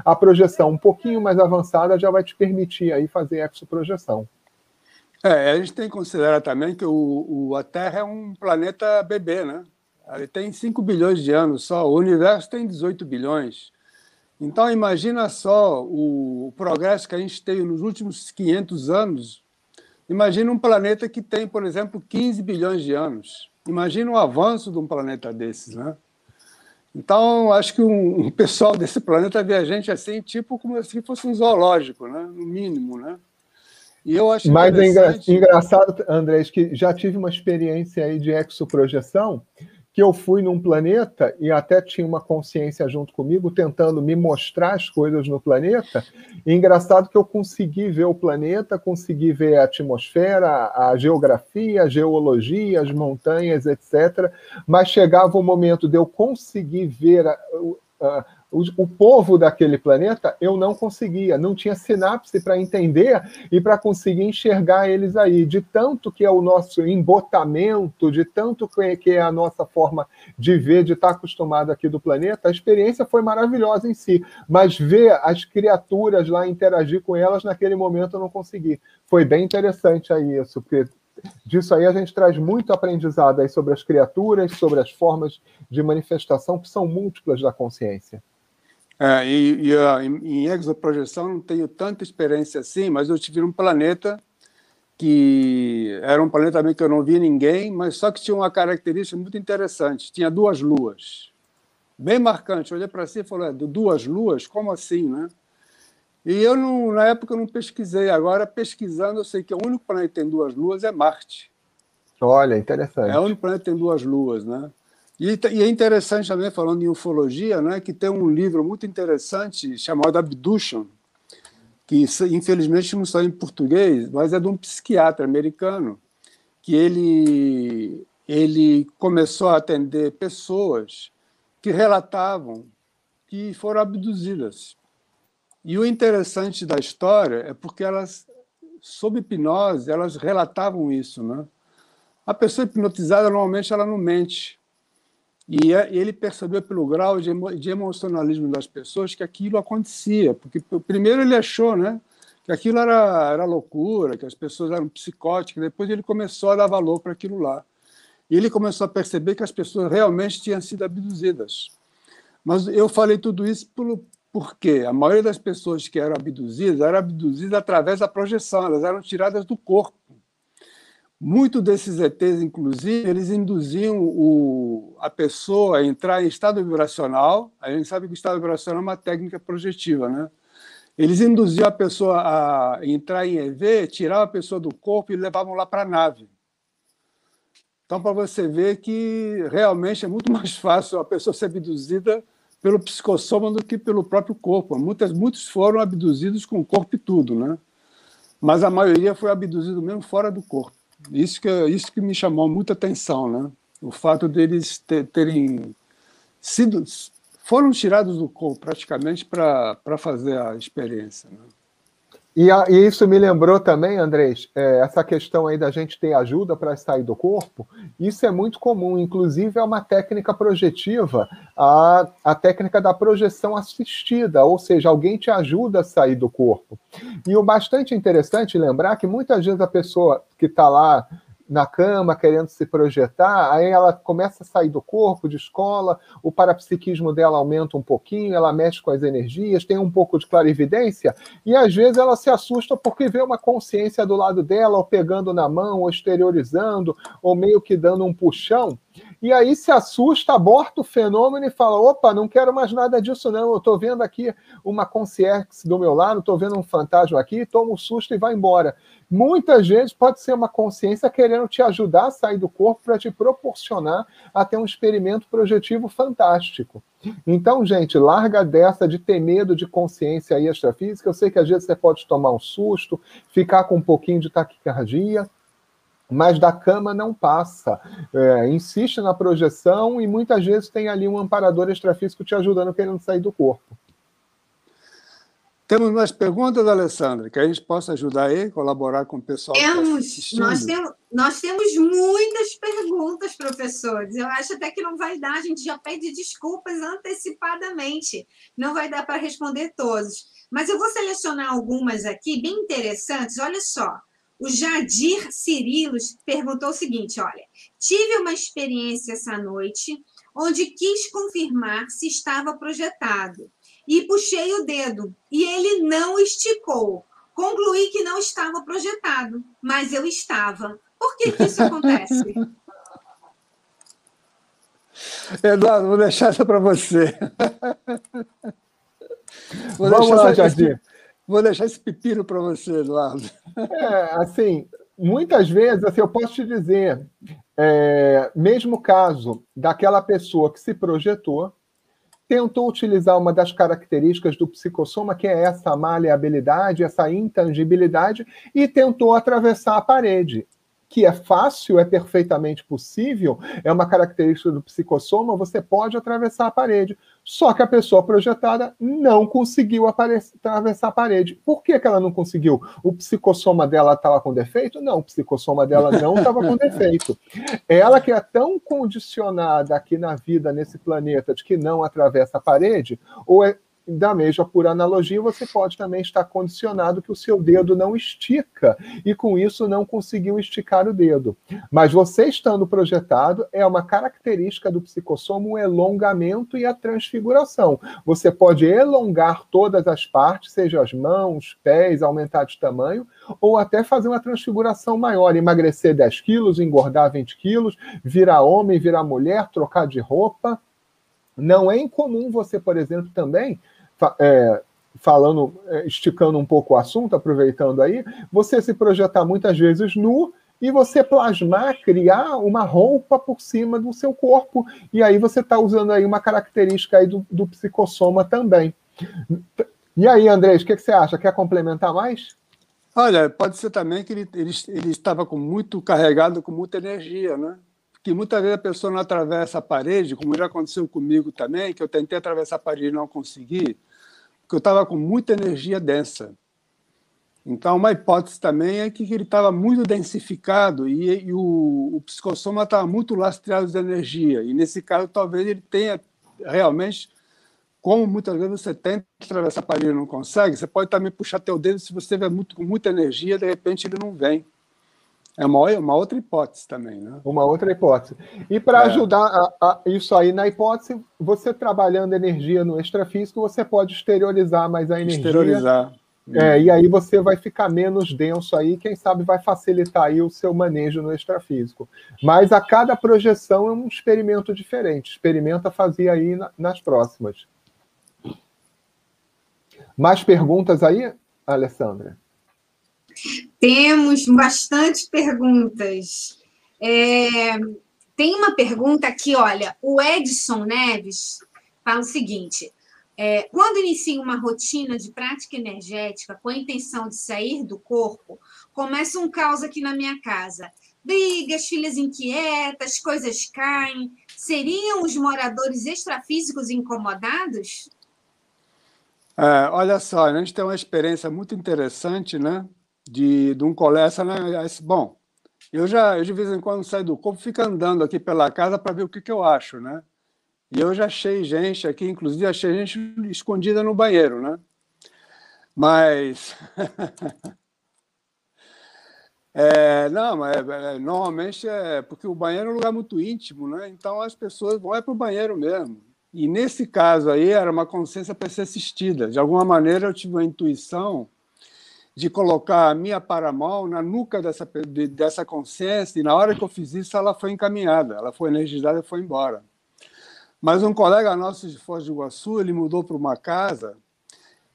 a, projeção um pouquinho mais avançada já vai te permitir aí fazer exoprojeção. É, a gente tem que considerar também que o, o, a Terra é um planeta bebê, né? Ele tem 5 bilhões de anos só, o universo tem 18 bilhões. Então, imagina só o, progresso que a gente teve nos últimos 500 anos. Imagina um planeta que tem, por exemplo, 15 bilhões de anos. Imagina o avanço de um planeta desses, né? Então, acho que um, um pessoal desse planeta vê a gente assim, tipo como se fosse um zoológico, né? no mínimo, né? E eu acho Mas é é engraçado, Andrés, que já tive uma experiência aí de exoprojeção, que eu fui num planeta e até tinha uma consciência junto comigo tentando me mostrar as coisas no planeta. E engraçado que eu consegui ver o planeta, consegui ver a atmosfera, a geografia, a geologia, as montanhas, etc. Mas chegava o momento de eu conseguir ver a, a, o, o, povo daquele planeta, eu não conseguia, não tinha sinapse para entender e para conseguir enxergar eles aí. De tanto que é o nosso embotamento, de tanto que é a nossa forma de ver, de estar acostumado aqui do planeta, a experiência foi maravilhosa em si. Mas ver as criaturas lá, interagir com elas, naquele momento eu não consegui. Foi bem interessante aí isso, porque disso aí a gente traz muito aprendizado aí sobre as criaturas, sobre as formas de manifestação que são múltiplas da consciência. É, e, e em exoprojeção não tenho tanta experiência assim, mas eu tive um planeta que era um planeta também que eu não vi ninguém, mas só que tinha uma característica muito interessante: tinha duas luas. Bem marcante. Eu olhei para si e falei: duas luas? Como assim, né? E eu, não, na época, não pesquisei. Agora, pesquisando, eu sei que o único planeta que tem duas luas é Marte. Olha, interessante. É o único planeta que tem duas luas, né? E, e, é interessante também, falando em ufologia, né, que tem um livro muito interessante chamado Abduction, que infelizmente não está em português, mas é de um psiquiatra americano, que ele, ele começou a atender pessoas que relatavam que foram abduzidas. E o interessante da história é porque elas, sob hipnose, elas relatavam isso, né? A pessoa hipnotizada normalmente ela não mente, e é, ele percebeu pelo grau de, emocionalismo das pessoas que aquilo acontecia, porque primeiro ele achou, né, que aquilo era, era loucura, que as pessoas eram psicóticas, depois ele começou a dar valor para aquilo lá. E ele começou a perceber que as pessoas realmente tinham sido abduzidas. Mas eu falei tudo isso pelo, porque a maioria das pessoas que eram abduzidas eram abduzidas através da projeção, elas eram tiradas do corpo. Muitos desses ETs, inclusive, eles induziam o, a pessoa a entrar em estado vibracional. A gente sabe que o estado vibracional é uma técnica projetiva, né? Eles induziam a pessoa a entrar em EV, tiravam a pessoa do corpo e levavam lá para a nave. Então, para você ver que realmente é muito mais fácil a pessoa ser abduzida pelo psicossoma do que pelo próprio corpo. Muitas, muitos foram abduzidos com o corpo e tudo, né? Mas a maioria foi abduzido mesmo fora do corpo. Isso que, isso que me chamou muita atenção, né? O fato deles ter, terem sido foram tirados do corpo praticamente para fazer a experiência. Né? E, a, e, isso me lembrou também, Andrés, é, essa questão aí da gente ter ajuda para sair do corpo. Isso é muito comum, inclusive é uma técnica projetiva, a, a técnica da projeção assistida, ou seja, alguém te ajuda a sair do corpo. E o bastante interessante lembrar que muitas vezes a pessoa que está lá na cama, querendo se projetar, aí ela começa a sair do corpo, de escola, o parapsiquismo dela aumenta um pouquinho, ela mexe com as energias, tem um pouco de clarividência, e às vezes ela se assusta porque vê uma consciência do lado dela, ou pegando na mão, ou exteriorizando, ou meio que dando um puxão, e aí se assusta, aborta o fenômeno e fala: opa, não quero mais nada disso, não. Eu estou vendo aqui uma concierge do meu lado, estou vendo um fantasma aqui, toma um susto e vai embora. Muitas vezes pode ser uma consciência querendo te ajudar a sair do corpo para te proporcionar a ter um experimento projetivo fantástico. Então, gente, larga dessa de ter medo de consciência extrafísica. Eu sei que às vezes você pode tomar um susto, ficar com um pouquinho de taquicardia, mas da cama não passa. É, insiste na projeção e muitas vezes tem ali um amparador extrafísico te ajudando querendo sair do corpo. Temos mais perguntas, Alessandra, que a gente possa ajudar aí, colaborar com o pessoal? Tá temos, nós, temos, nós temos muitas perguntas, professores. Eu acho até que não vai dar, a gente já pede desculpas antecipadamente. Não vai dar para responder todos. Mas eu vou selecionar algumas aqui, bem interessantes. Olha só. O Jadir Cirilos perguntou o seguinte: olha, tive uma experiência essa noite onde quis confirmar se estava projetado e puxei o dedo e ele não esticou. Concluí que não estava projetado, mas eu estava. Por que, que isso acontece? Eduardo, vou deixar essa para você. Vou Vamos lá, Jardim. Vou deixar esse pepino para você, Eduardo. É, assim, muitas vezes, assim, eu posso te dizer, é, mesmo caso daquela pessoa que se projetou, tentou utilizar uma das características do psicossoma, que é essa maleabilidade, essa intangibilidade, e tentou atravessar a parede que é fácil, é perfeitamente possível, é uma característica do psicossoma, você pode atravessar a parede. Só que a pessoa projetada não conseguiu atravessar a parede. Por que, que ela não conseguiu? O psicossoma dela estava com defeito? Não, o psicossoma dela não estava com defeito. Ela que é tão condicionada aqui na vida, nesse planeta, de que não atravessa a parede, ou é da mesma por analogia, você pode também estar condicionado que o seu dedo não estica e com isso não conseguiu esticar o dedo. Mas você estando projetado é uma característica do psicossoma o elongamento e a transfiguração. Você pode elongar todas as partes, seja as mãos, pés, aumentar de tamanho, ou até fazer uma transfiguração maior, emagrecer 10 quilos, engordar 20 quilos, virar homem, virar mulher, trocar de roupa. Não é incomum você, por exemplo, também é, falando, é, esticando um pouco o assunto, aproveitando aí, você se projetar muitas vezes nu e você plasmar, criar uma roupa por cima do seu corpo. E aí você está usando aí uma característica aí do, do psicossoma também. E aí, Andrés, o que, que, você acha? Quer complementar mais? Olha, pode ser também que ele, ele, ele estava com muito carregado com muita energia, né? que muitas vezes a pessoa não atravessa a parede, como já aconteceu comigo também, que eu tentei atravessar a parede e não consegui, porque eu estava com muita energia densa. Então, uma hipótese também é que ele estava muito densificado e, e o, o psicossoma estava muito lastreado de energia. E, nesse caso, talvez ele tenha realmente, como muitas vezes você tenta atravessar a parede e não consegue, você pode também puxar teu dedo, se você estiver muito, com muita energia, de repente ele não vem. É uma, uma outra hipótese também, né? Uma outra hipótese. E para é. ajudar a, a, isso aí na hipótese, você trabalhando energia no extrafísico, você pode exteriorizar mais a energia. Exteriorizar. É, e aí você vai ficar menos denso aí, quem sabe vai facilitar aí o seu manejo no extrafísico. Mas a cada projeção é um experimento diferente. Experimenta fazer aí na, nas próximas. Mais perguntas aí, Alessandra? Temos bastante perguntas. É, tem uma pergunta aqui, olha, o Edson Neves fala o seguinte: é, quando inicio uma rotina de prática energética com a intenção de sair do corpo, começa um caos aqui na minha casa. Brigas, filhas inquietas, coisas caem. Seriam os moradores extrafísicos incomodados? É, olha só, a gente tem uma experiência muito interessante, né? De, de um colega, né? Bom, eu já, eu de vez em quando saio do corpo, fico andando aqui pela casa para ver o que, que eu acho, né? E eu já achei gente aqui, inclusive achei gente escondida no banheiro, né? Mas. é, não, é, é, normalmente é porque o banheiro é um lugar muito íntimo, né? Então as pessoas vão é para o banheiro mesmo. E nesse caso aí era uma consciência para ser assistida. De alguma maneira eu tive uma intuição de colocar a minha paramão na nuca dessa, de, dessa consciência, e na hora que eu fiz isso, ela foi encaminhada, ela foi energizada e foi embora. Mas um colega nosso de Foz do Iguaçu, ele mudou para uma casa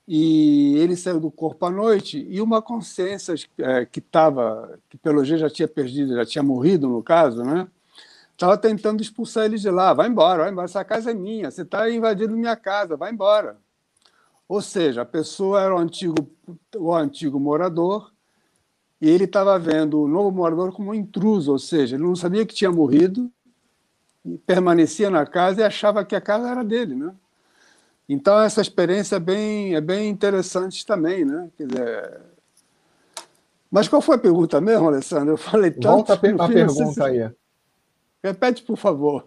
e ele saiu do corpo à noite e uma consciência é, que estava, que pelo jeito já tinha perdido, já tinha morrido no caso, né? Estava tentando expulsar ele de lá. Vai embora, vai embora. Essa casa é minha. Você está invadindo minha casa. Vai embora. Ou seja, a pessoa era o antigo, o antigo morador e ele estava vendo o novo morador como um intruso, ou seja, ele não sabia que tinha morrido, e permanecia na casa e achava que a casa era dele, né? Então essa experiência é bem, é bem interessante também, né? Quer dizer... Mas qual foi a pergunta mesmo, Alessandro? Eu falei tanto. Volta a, a pergunta se... aí. Repete, por favor.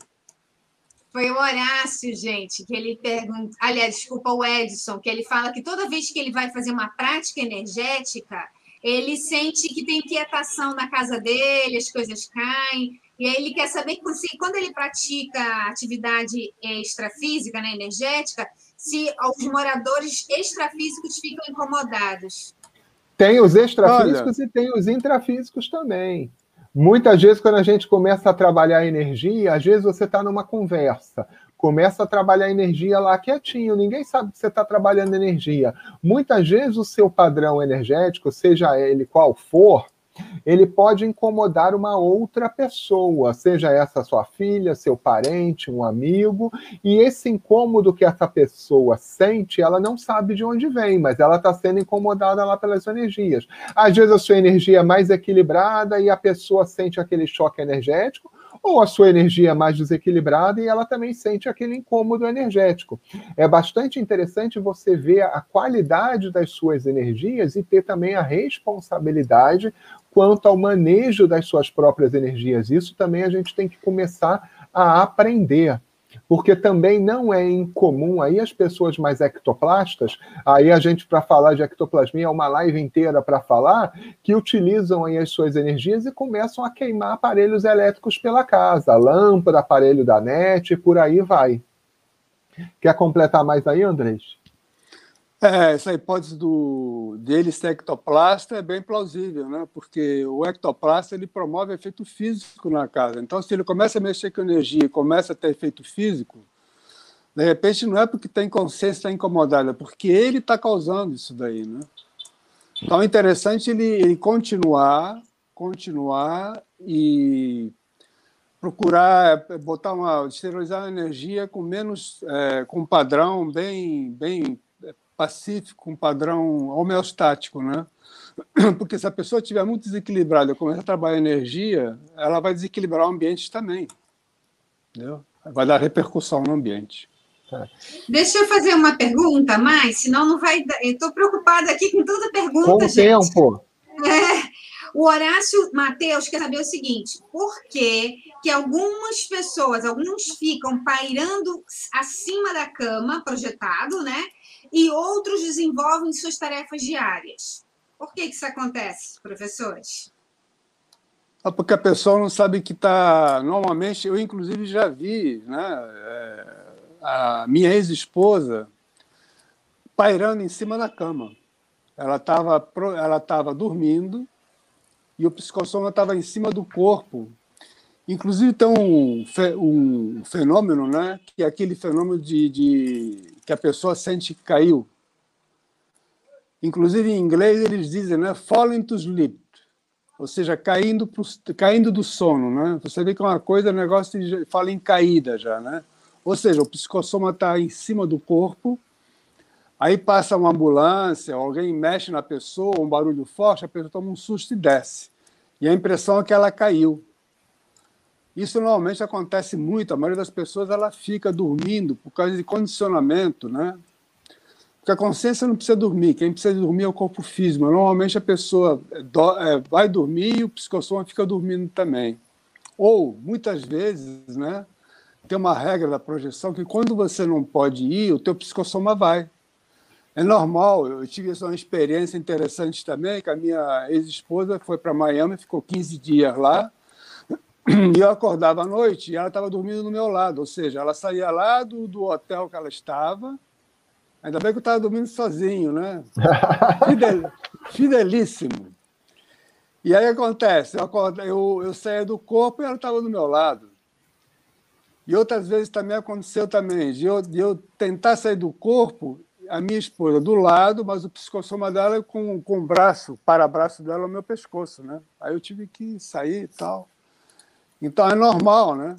Foi o Horácio, gente, que ele pergunta. Aliás, desculpa, o Edson, que ele fala que toda vez que ele vai fazer uma prática energética, ele sente que tem quietação na casa dele, as coisas caem. E aí ele quer saber se, quando ele pratica atividade extrafísica, né, energética, se os moradores extrafísicos ficam incomodados. Tem os extrafísicos Olha. e tem os intrafísicos também. Muitas vezes, quando a gente começa a trabalhar energia, às vezes você está numa conversa, começa a trabalhar energia lá quietinho, ninguém sabe que você está trabalhando energia. Muitas vezes o seu padrão energético, seja ele qual for, ele pode incomodar uma outra pessoa, seja essa sua filha, seu parente, um amigo, e esse incômodo que essa pessoa sente, ela não sabe de onde vem, mas ela está sendo incomodada lá pelas energias. Às vezes a sua energia é mais equilibrada e a pessoa sente aquele choque energético, ou a sua energia é mais desequilibrada e ela também sente aquele incômodo energético. É bastante interessante você ver a qualidade das suas energias e ter também a responsabilidade quanto ao manejo das suas próprias energias. Isso também a gente tem que começar a aprender. porque também não é incomum aí as pessoas mais ectoplastas, aí a gente para falar de ectoplasmia é uma live inteira para falar, que utilizam aí as suas energias e começam a queimar aparelhos elétricos pela casa, lâmpada, aparelho da net, por aí vai. Quer completar mais aí, Andrés? É, essa hipótese do, dele ser ectoplasta é bem plausível, né? porque o ectoplasta ele promove efeito físico na casa. Então, se ele começa a mexer com energia e começa a ter efeito físico, de repente não é porque tem consciência, está incomodado, é porque ele está causando isso daí. Né? Então, é interessante ele, ele continuar, continuar e procurar botar uma esterilizar a energia com menos é, com um padrão bem bem pacífico, um padrão homeostático, né? Porque se a pessoa estiver muito desequilibrada e começar a trabalhar energia, ela vai desequilibrar o ambiente também. Entendeu? Vai dar repercussão no ambiente. Deixa eu fazer uma pergunta mais, senão não vai. Eu estou preocupada aqui com tanta pergunta. Com o gente. tempo. É. O Horácio Mateus quer saber o seguinte: por que, que algumas pessoas, alguns ficam pairando acima da cama, projetado, né? E outros desenvolvem suas tarefas diárias. Por que, isso acontece, professores? É porque a pessoa não sabe que está. Normalmente, eu inclusive já vi né, é, a minha ex-esposa pairando em cima da cama. Ela estava ela tava dormindo e o psicossoma estava em cima do corpo. Inclusive tem um, um fenômeno, né, que é aquele fenômeno de, de que a pessoa sente que caiu. Inclusive, em inglês, eles dizem né, falling to sleep, ou seja, caindo, pro, caindo do sono. Né? Você vê que é uma coisa, o negócio fala em caída já. Né? Ou seja, o psicossoma está em cima do corpo, aí passa uma ambulância, alguém mexe na pessoa, um barulho forte, a pessoa toma um susto e desce. E a impressão é que ela caiu. Isso normalmente acontece muito, a maioria das pessoas ela fica dormindo por causa de condicionamento, né? Porque a consciência não precisa dormir, quem precisa dormir é o corpo físico. Normalmente a pessoa do, é, vai dormir e o psicossoma fica dormindo também. Ou, muitas vezes, né, tem uma regra da projeção que quando você não pode ir, o teu psicossoma vai. É normal, eu tive uma experiência interessante também, que a minha ex-esposa foi para Miami, ficou 15 dias lá, e eu acordava à noite e ela estava dormindo do meu lado, ou seja, ela saía lá do, do hotel que ela estava, ainda bem que eu estava dormindo sozinho, né? Fidel, fidelíssimo. E aí acontece, eu, acordo, eu, eu saía do corpo e ela estava do meu lado. E outras vezes também aconteceu também, de eu, de eu tentar sair do corpo, a minha esposa do lado, mas o psicossoma dela com, com o braço, para-braço dela no meu pescoço, né? Aí eu tive que sair e tal. Então é normal, né?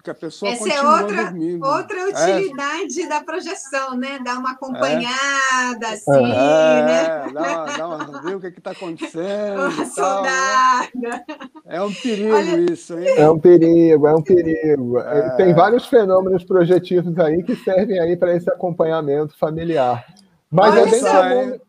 Porque a pessoa Essa é outra, dormindo. outra é. utilidade é. da projeção, né? Dar uma acompanhada, é. assim, é, né? Dá uma, dá uma, ver o que é está acontecendo. Uma soldada. É um perigo Olha... isso, hein? É um perigo, é um perigo. É. Tem vários fenômenos projetivos aí que servem aí para esse acompanhamento familiar. Mas Olha é bem comum.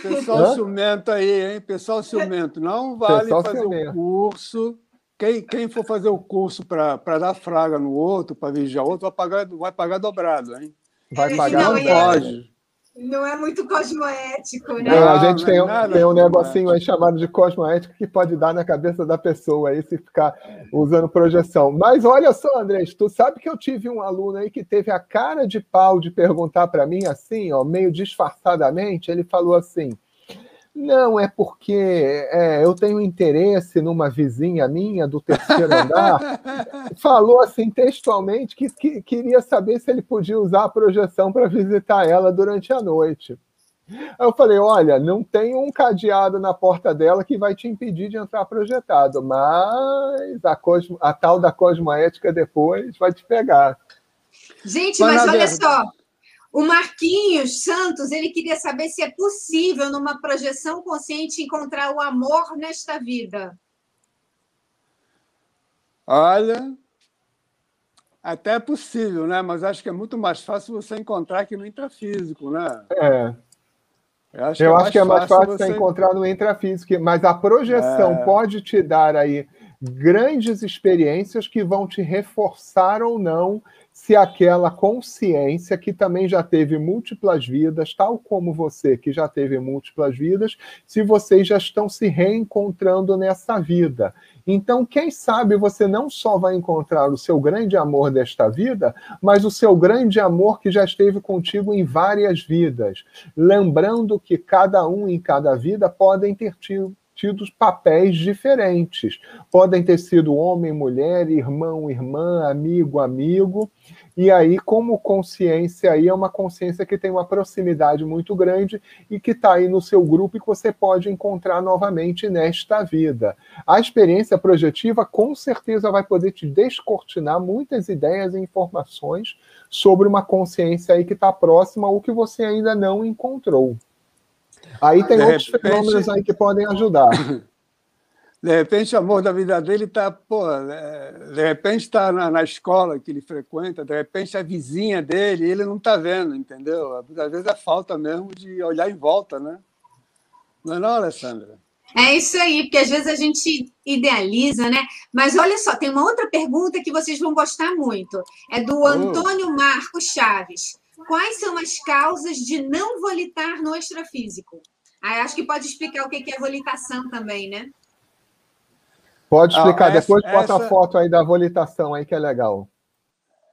Pessoal Hã? ciumento aí, hein? Pessoal ciumento, não vale Pessoal fazer o um curso quem, quem for fazer o curso para dar fraga no outro, para vigiar outro, vai pagar, vai pagar dobrado, hein? Vai pagar, não, não pode. Não é muito cosmoético, né? Não, a gente tem, um, tem um negocinho aí chamado de cosmoético que pode dar na cabeça da pessoa aí se ficar usando projeção. Mas olha só, Andrés, tu sabe que eu tive um aluno aí que teve a cara de pau de perguntar para mim assim, ó, meio disfarçadamente, ele falou assim: não, é porque é, eu tenho interesse numa vizinha minha do terceiro andar. Falou assim textualmente que, que, queria saber se ele podia usar a projeção para visitar ela durante a noite. Aí eu falei: olha, não tem um cadeado na porta dela que vai te impedir de entrar projetado, mas a, cosmo, a tal da cosmoética depois vai te pegar. Gente, mas, mas olha verdade... só, o Marquinhos Santos, ele queria saber se é possível, numa projeção consciente, encontrar o amor nesta vida. Olha, até é possível, né? Mas acho que é muito mais fácil você encontrar aqui no intrafísico, né? É. Eu acho, Eu que, é acho que é mais fácil você encontrar no intrafísico, mas a projeção é. pode te dar aí grandes experiências que vão te reforçar ou não se aquela consciência que também já teve múltiplas vidas, tal como você que já teve múltiplas vidas, se vocês já estão se reencontrando nessa vida. Então, quem sabe você não só vai encontrar o seu grande amor desta vida, mas o seu grande amor que já esteve contigo em várias vidas. Lembrando que cada um em cada vida podem ter tido tido papéis diferentes. Podem ter sido homem, mulher, irmão, irmã, amigo, amigo. E aí, como consciência, aí é uma consciência que tem uma proximidade muito grande e que está aí no seu grupo e que você pode encontrar novamente nesta vida. A experiência projetiva com certeza vai poder te descortinar muitas ideias e informações sobre uma consciência aí que está próxima ou que você ainda não encontrou. Aí tem de outros repente, fenômenos aí que podem ajudar. De repente, o amor da vida dele está, pô, é, de repente está na, na, escola que ele frequenta, de repente a vizinha dele, ele não está vendo, entendeu? Às vezes é falta mesmo de olhar em volta, né? Não é não, Alessandra? É isso aí, porque às vezes a gente idealiza, né? Mas olha só, tem uma outra pergunta que vocês vão gostar muito. É do oh. Antônio Marcos Chaves. Quais são as causas de não volitar no extrafísico? Aí acho que pode explicar o que é volitação também, né? Pode explicar, ah, essa, depois bota essa, a foto aí da volitação aí que é legal.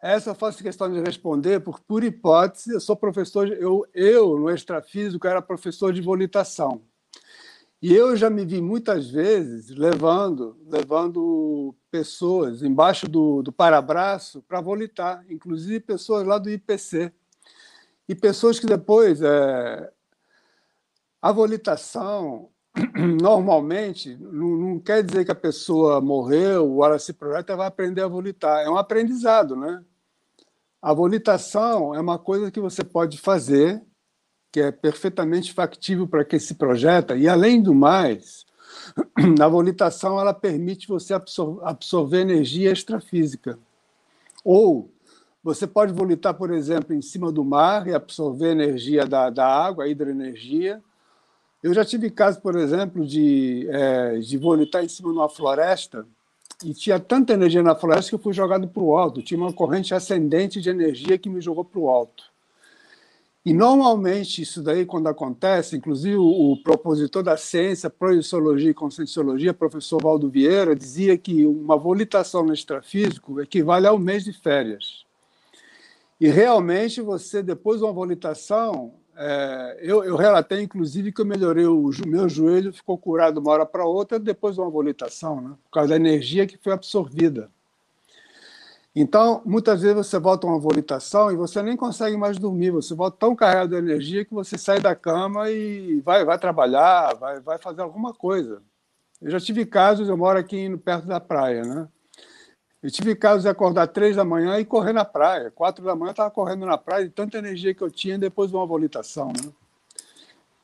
Essa eu faço questão de responder, porque, por hipótese, eu sou professor, eu, eu no extrafísico, era professor de volitação. E eu já me vi muitas vezes levando, levando pessoas embaixo do, do parabraço para volitar, inclusive pessoas lá do IPC. E pessoas que depois. É, a volitação normalmente não, não, quer dizer que a pessoa morreu ou ela se projeta vai aprender a volitar. É um aprendizado, né? A volitação é uma coisa que você pode fazer, que é perfeitamente factível para quem se projeta, e além do mais, a volitação ela permite você absor absorver energia extrafísica. Ou você pode volitar, por exemplo, em cima do mar e absorver energia da, da água, a hidroenergia, eu já tive casos, por exemplo, de, é, de em cima de uma floresta e tinha tanta energia na floresta que eu fui jogado para o alto. Tinha uma corrente ascendente de energia que me jogou para o alto. E normalmente isso daí, quando acontece, inclusive o, o propositor da ciência, projeciologia e conscienciologia, professor Valdo Vieira, dizia que uma volitação no extrafísico equivale ao mês de férias. E realmente você, depois de uma volitação, é, eu, eu, relatei, inclusive, que eu melhorei o meu joelho, ficou curado uma hora para outra depois de uma volitação, né? por causa da energia que foi absorvida. Então, muitas vezes você volta a uma volitação e você nem consegue mais dormir, você volta tão carregado de energia que você sai da cama e vai, vai trabalhar, vai, vai fazer alguma coisa. Eu já tive casos, eu moro aqui perto da praia, né? Eu tive casos de acordar três da manhã e correr na praia. Quatro da manhã estava correndo na praia de tanta energia que eu tinha depois de uma volitação. Né?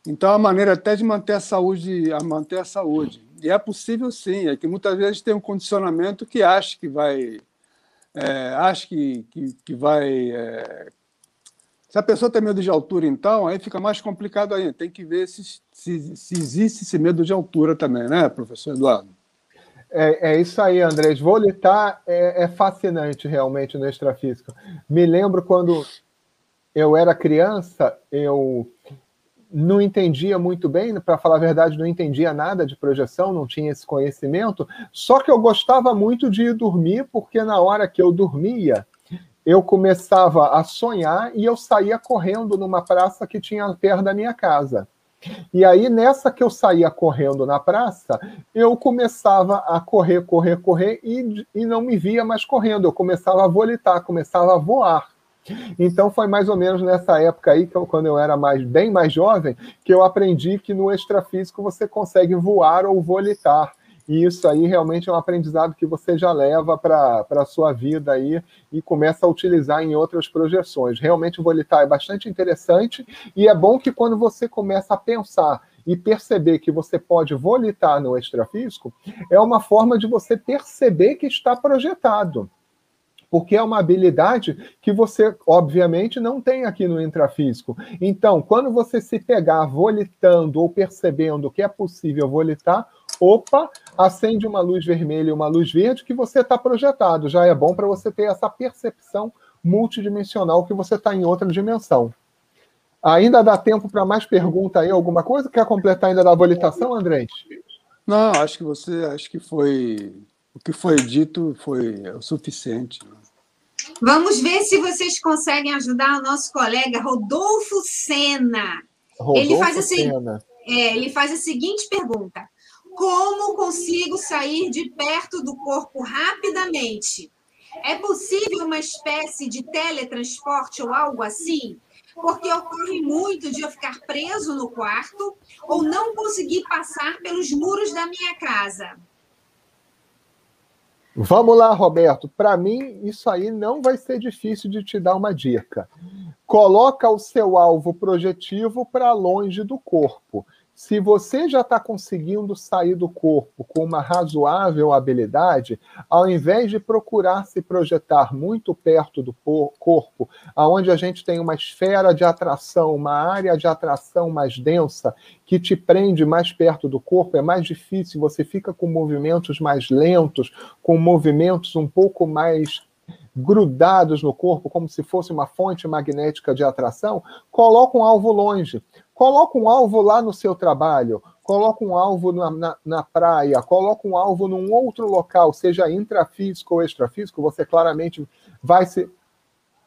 Então, a maneira até de manter a saúde, a manter a saúde. E é possível sim, é que muitas vezes tem um condicionamento que acha que vai. É, acha que, que, que vai. É... Se a pessoa tem medo de altura, então, aí fica mais complicado ainda. Tem que ver se, se, se existe esse medo de altura também, né, professor Eduardo? É, é, isso aí, Andrés. Volitar é, é fascinante realmente no extrafísico. Me lembro quando eu era criança, eu não entendia muito bem, para falar a verdade, não entendia nada de projeção, não tinha esse conhecimento, só que eu gostava muito de ir dormir, porque na hora que eu dormia, eu começava a sonhar e eu saía correndo numa praça que tinha perto da minha casa. E aí, nessa que eu saía correndo na praça, eu começava a correr, correr, correr e, e não me via mais correndo. Eu começava a volitar, começava a voar. Então foi mais ou menos nessa época aí, que eu, quando eu era mais, bem mais jovem, que eu aprendi que no extrafísico você consegue voar ou volitar. E isso aí realmente é um aprendizado que você já leva para a sua vida aí e começa a utilizar em outras projeções. Realmente o volitar é bastante interessante e é bom que quando você começa a pensar e perceber que você pode volitar no extrafísico, é uma forma de você perceber que está projetado porque é uma habilidade que você, obviamente, não tem aqui no intrafísico. Então, quando você se pegar volitando ou percebendo que é possível volitar, opa, acende uma luz vermelha e uma luz verde que você está projetado. Já é bom para você ter essa percepção multidimensional que você está em outra dimensão. Ainda dá tempo para mais pergunta aí, alguma coisa? Quer completar ainda da habilitação, Andrés? Não, acho que você, acho que foi o que foi dito foi o suficiente. Vamos ver se vocês conseguem ajudar o nosso colega Rodolfo Sena. Rodolfo ele faz assim, Sena. É, ele faz a seguinte pergunta: Como consigo sair de perto do corpo rapidamente? É possível uma espécie de teletransporte ou algo assim? Porque ocorre muito de eu ficar preso no quarto ou não conseguir passar pelos muros da minha casa. Vamos lá, Roberto. Para mim, isso aí não vai ser difícil de te dar uma dica. Coloca o seu alvo projetivo para longe do corpo. Se você já está conseguindo sair do corpo com uma razoável habilidade, ao invés de procurar se projetar muito perto do corpo, aonde a gente tem uma esfera de atração, uma área de atração mais densa, que te prende mais perto do corpo, é mais difícil, você fica com movimentos mais lentos, com movimentos um pouco mais grudados no corpo, como se fosse uma fonte magnética de atração, coloca um alvo longe. Coloca um alvo lá no seu trabalho, coloca um alvo na, na, na, praia, coloca um alvo num outro local, seja intrafísico ou extrafísico, você claramente vai se,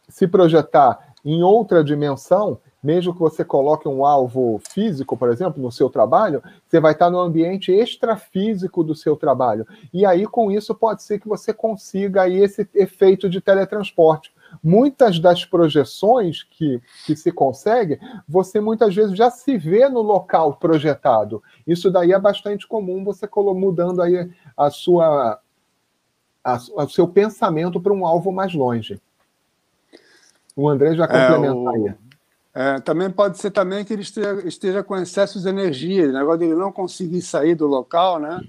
se projetar em outra dimensão, mesmo que você coloque um alvo físico, por exemplo, no seu trabalho, você vai estar no ambiente extrafísico do seu trabalho. E aí, com isso, pode ser que você consiga aí esse efeito de teletransporte muitas das projeções que, que se consegue, você muitas vezes já se vê no local projetado. Isso daí é bastante comum, você mudando aí a sua, a, o seu pensamento para um alvo mais longe. O André já complementa aí. É, também pode ser também que ele esteja, esteja com excesso de energia, o negócio dele não conseguir sair do local, né?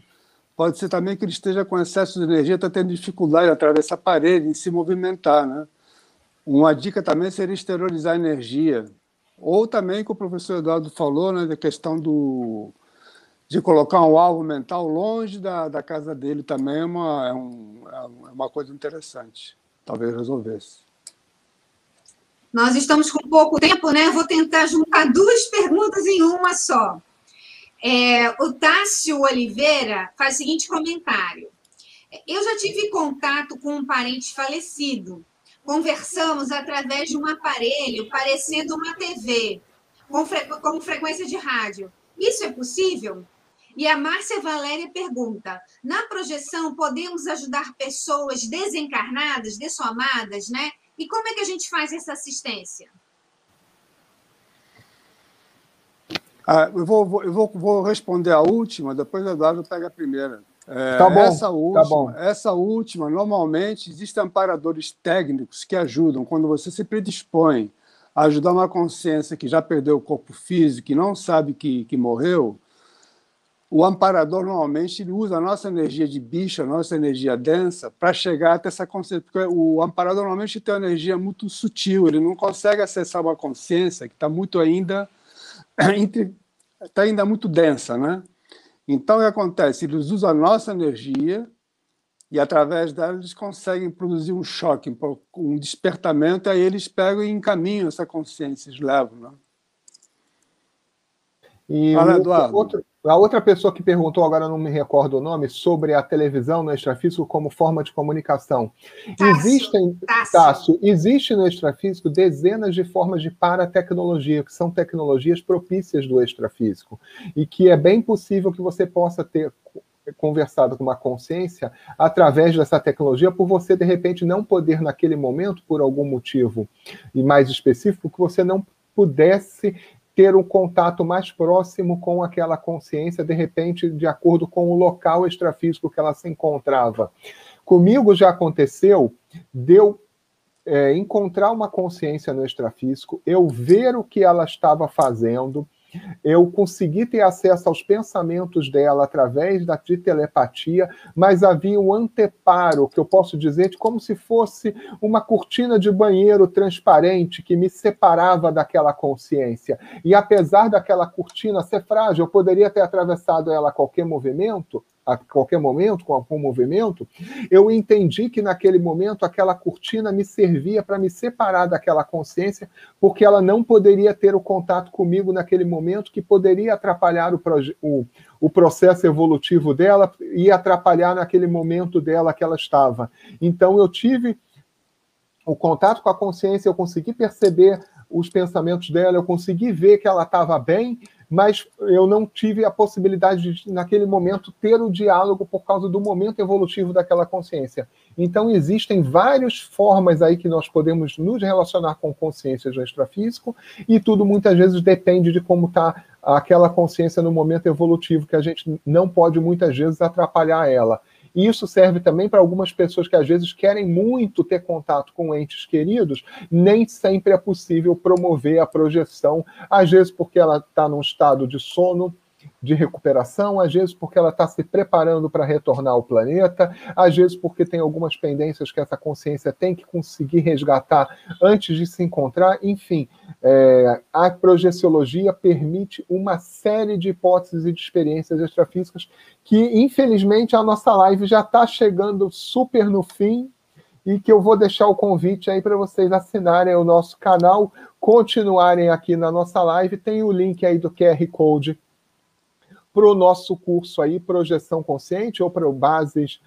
Pode ser também que ele esteja com excesso de energia, está tendo dificuldade de atravessar a parede, em se movimentar, né? Uma dica também seria exteriorizar energia. Ou também, que o professor Eduardo falou, né, da questão do, de colocar um alvo mental longe da, da casa dele também é uma, é, um, é uma coisa interessante. Talvez resolvesse. Nós estamos com pouco tempo, né? Vou tentar juntar duas perguntas em uma só. É, o Tássio Oliveira faz o seguinte comentário. Eu já tive contato com um parente falecido conversamos através de um aparelho parecendo uma TV, com fre como frequência de rádio. Isso é possível? E a Márcia Valéria pergunta: na projeção podemos ajudar pessoas desencarnadas, dessomadas, né? E como é que a gente faz essa assistência? Ah, eu vou, eu vou, vou responder a última, depois o Eduardo pega a primeira. É, tá bom, essa última, tá bom. essa última, normalmente, existem amparadores técnicos que ajudam quando você se predispõe a ajudar uma consciência que já perdeu o corpo físico e não sabe que, que morreu. O amparador, normalmente, ele usa a nossa energia de bicho, a nossa energia densa, para chegar até essa consciência. Porque o amparador, normalmente, tem uma energia muito sutil, ele não consegue acessar uma consciência que está muito ainda. Está ainda muito densa, né? Então, o que acontece? Eles usam a nossa energia e, através dela, eles conseguem produzir um choque, um despertamento, e aí eles pegam e encaminham essa consciência, eles levam. Né? E Fala, Eduardo. Outro, a outra pessoa que perguntou, agora não me recordo o nome, sobre a televisão no extrafísico como forma de comunicação. Tássio, Existem, Tássio. Tássio, existe no extrafísico dezenas de formas de paratecnologia, que são tecnologias propícias do extrafísico, e que é bem possível que você possa ter conversado com uma consciência através dessa tecnologia, por você de repente não poder naquele momento, por algum motivo e mais específico, que você não pudesse ter um contato mais próximo com aquela consciência, de repente, de acordo com o local extrafísico que ela se encontrava. Comigo já aconteceu de eu é, encontrar uma consciência no extrafísico, eu ver o que ela estava fazendo, eu consegui ter acesso aos pensamentos dela através da telepatia, mas havia um anteparo, que eu posso dizer, de como se fosse uma cortina de banheiro transparente que me separava daquela consciência. E apesar daquela cortina ser frágil, eu poderia ter atravessado ela a qualquer movimento, a qualquer momento, com algum movimento, eu entendi que naquele momento aquela cortina me servia para me separar daquela consciência, porque ela não poderia ter o contato comigo naquele momento, que poderia atrapalhar o, o, o processo evolutivo dela e atrapalhar naquele momento dela que ela estava. Então eu tive o contato com a consciência, eu consegui perceber os pensamentos dela, eu consegui ver que ela estava bem, mas eu não tive a possibilidade de, naquele momento, ter o diálogo por causa do momento evolutivo daquela consciência. Então, existem várias formas aí que nós podemos nos relacionar com consciências do extrafísico, e tudo muitas vezes depende de como está aquela consciência no momento evolutivo, que a gente não pode muitas vezes atrapalhar ela. E isso serve também para algumas pessoas que às vezes querem muito ter contato com entes queridos, nem sempre é possível promover a projeção, às vezes porque ela está num estado de sono, de recuperação, às vezes porque ela está se preparando para retornar ao planeta, às vezes porque tem algumas pendências que essa consciência tem que conseguir resgatar antes de se encontrar. Enfim, é, a projeciologia permite uma série de hipóteses e de experiências extrafísicas que, infelizmente, a nossa live já está chegando super no fim e que eu vou deixar o convite aí para vocês assinarem o nosso canal, continuarem aqui na nossa live. Tem o link aí do QR Code para o nosso curso aí, Projeção Consciente, ou para o Bases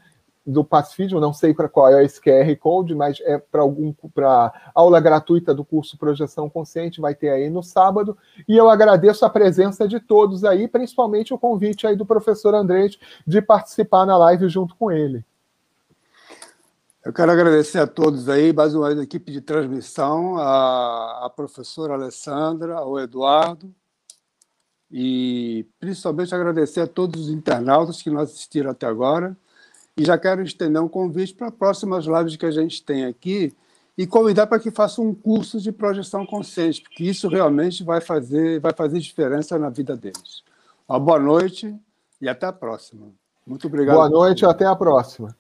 do Pacifismo, não sei para qual é esse QR Code, mas é para algum para aula gratuita do curso Projeção Consciente, vai ter aí no sábado. E eu agradeço a presença de todos aí, principalmente o convite aí do professor Andrés de participar na live junto com ele. Eu quero agradecer a todos aí, mais uma vez a equipe de transmissão, a, a professora Alessandra, ao Eduardo, e principalmente agradecer a todos os internautas que nos assistiram até agora. E já quero estender um convite para próximas lives que a gente tem aqui e convidar para que façam um curso de projeção consciente, porque isso realmente vai fazer, vai fazer diferença na vida deles. Uma boa noite e até a próxima. Muito obrigado. Boa noite e até a próxima.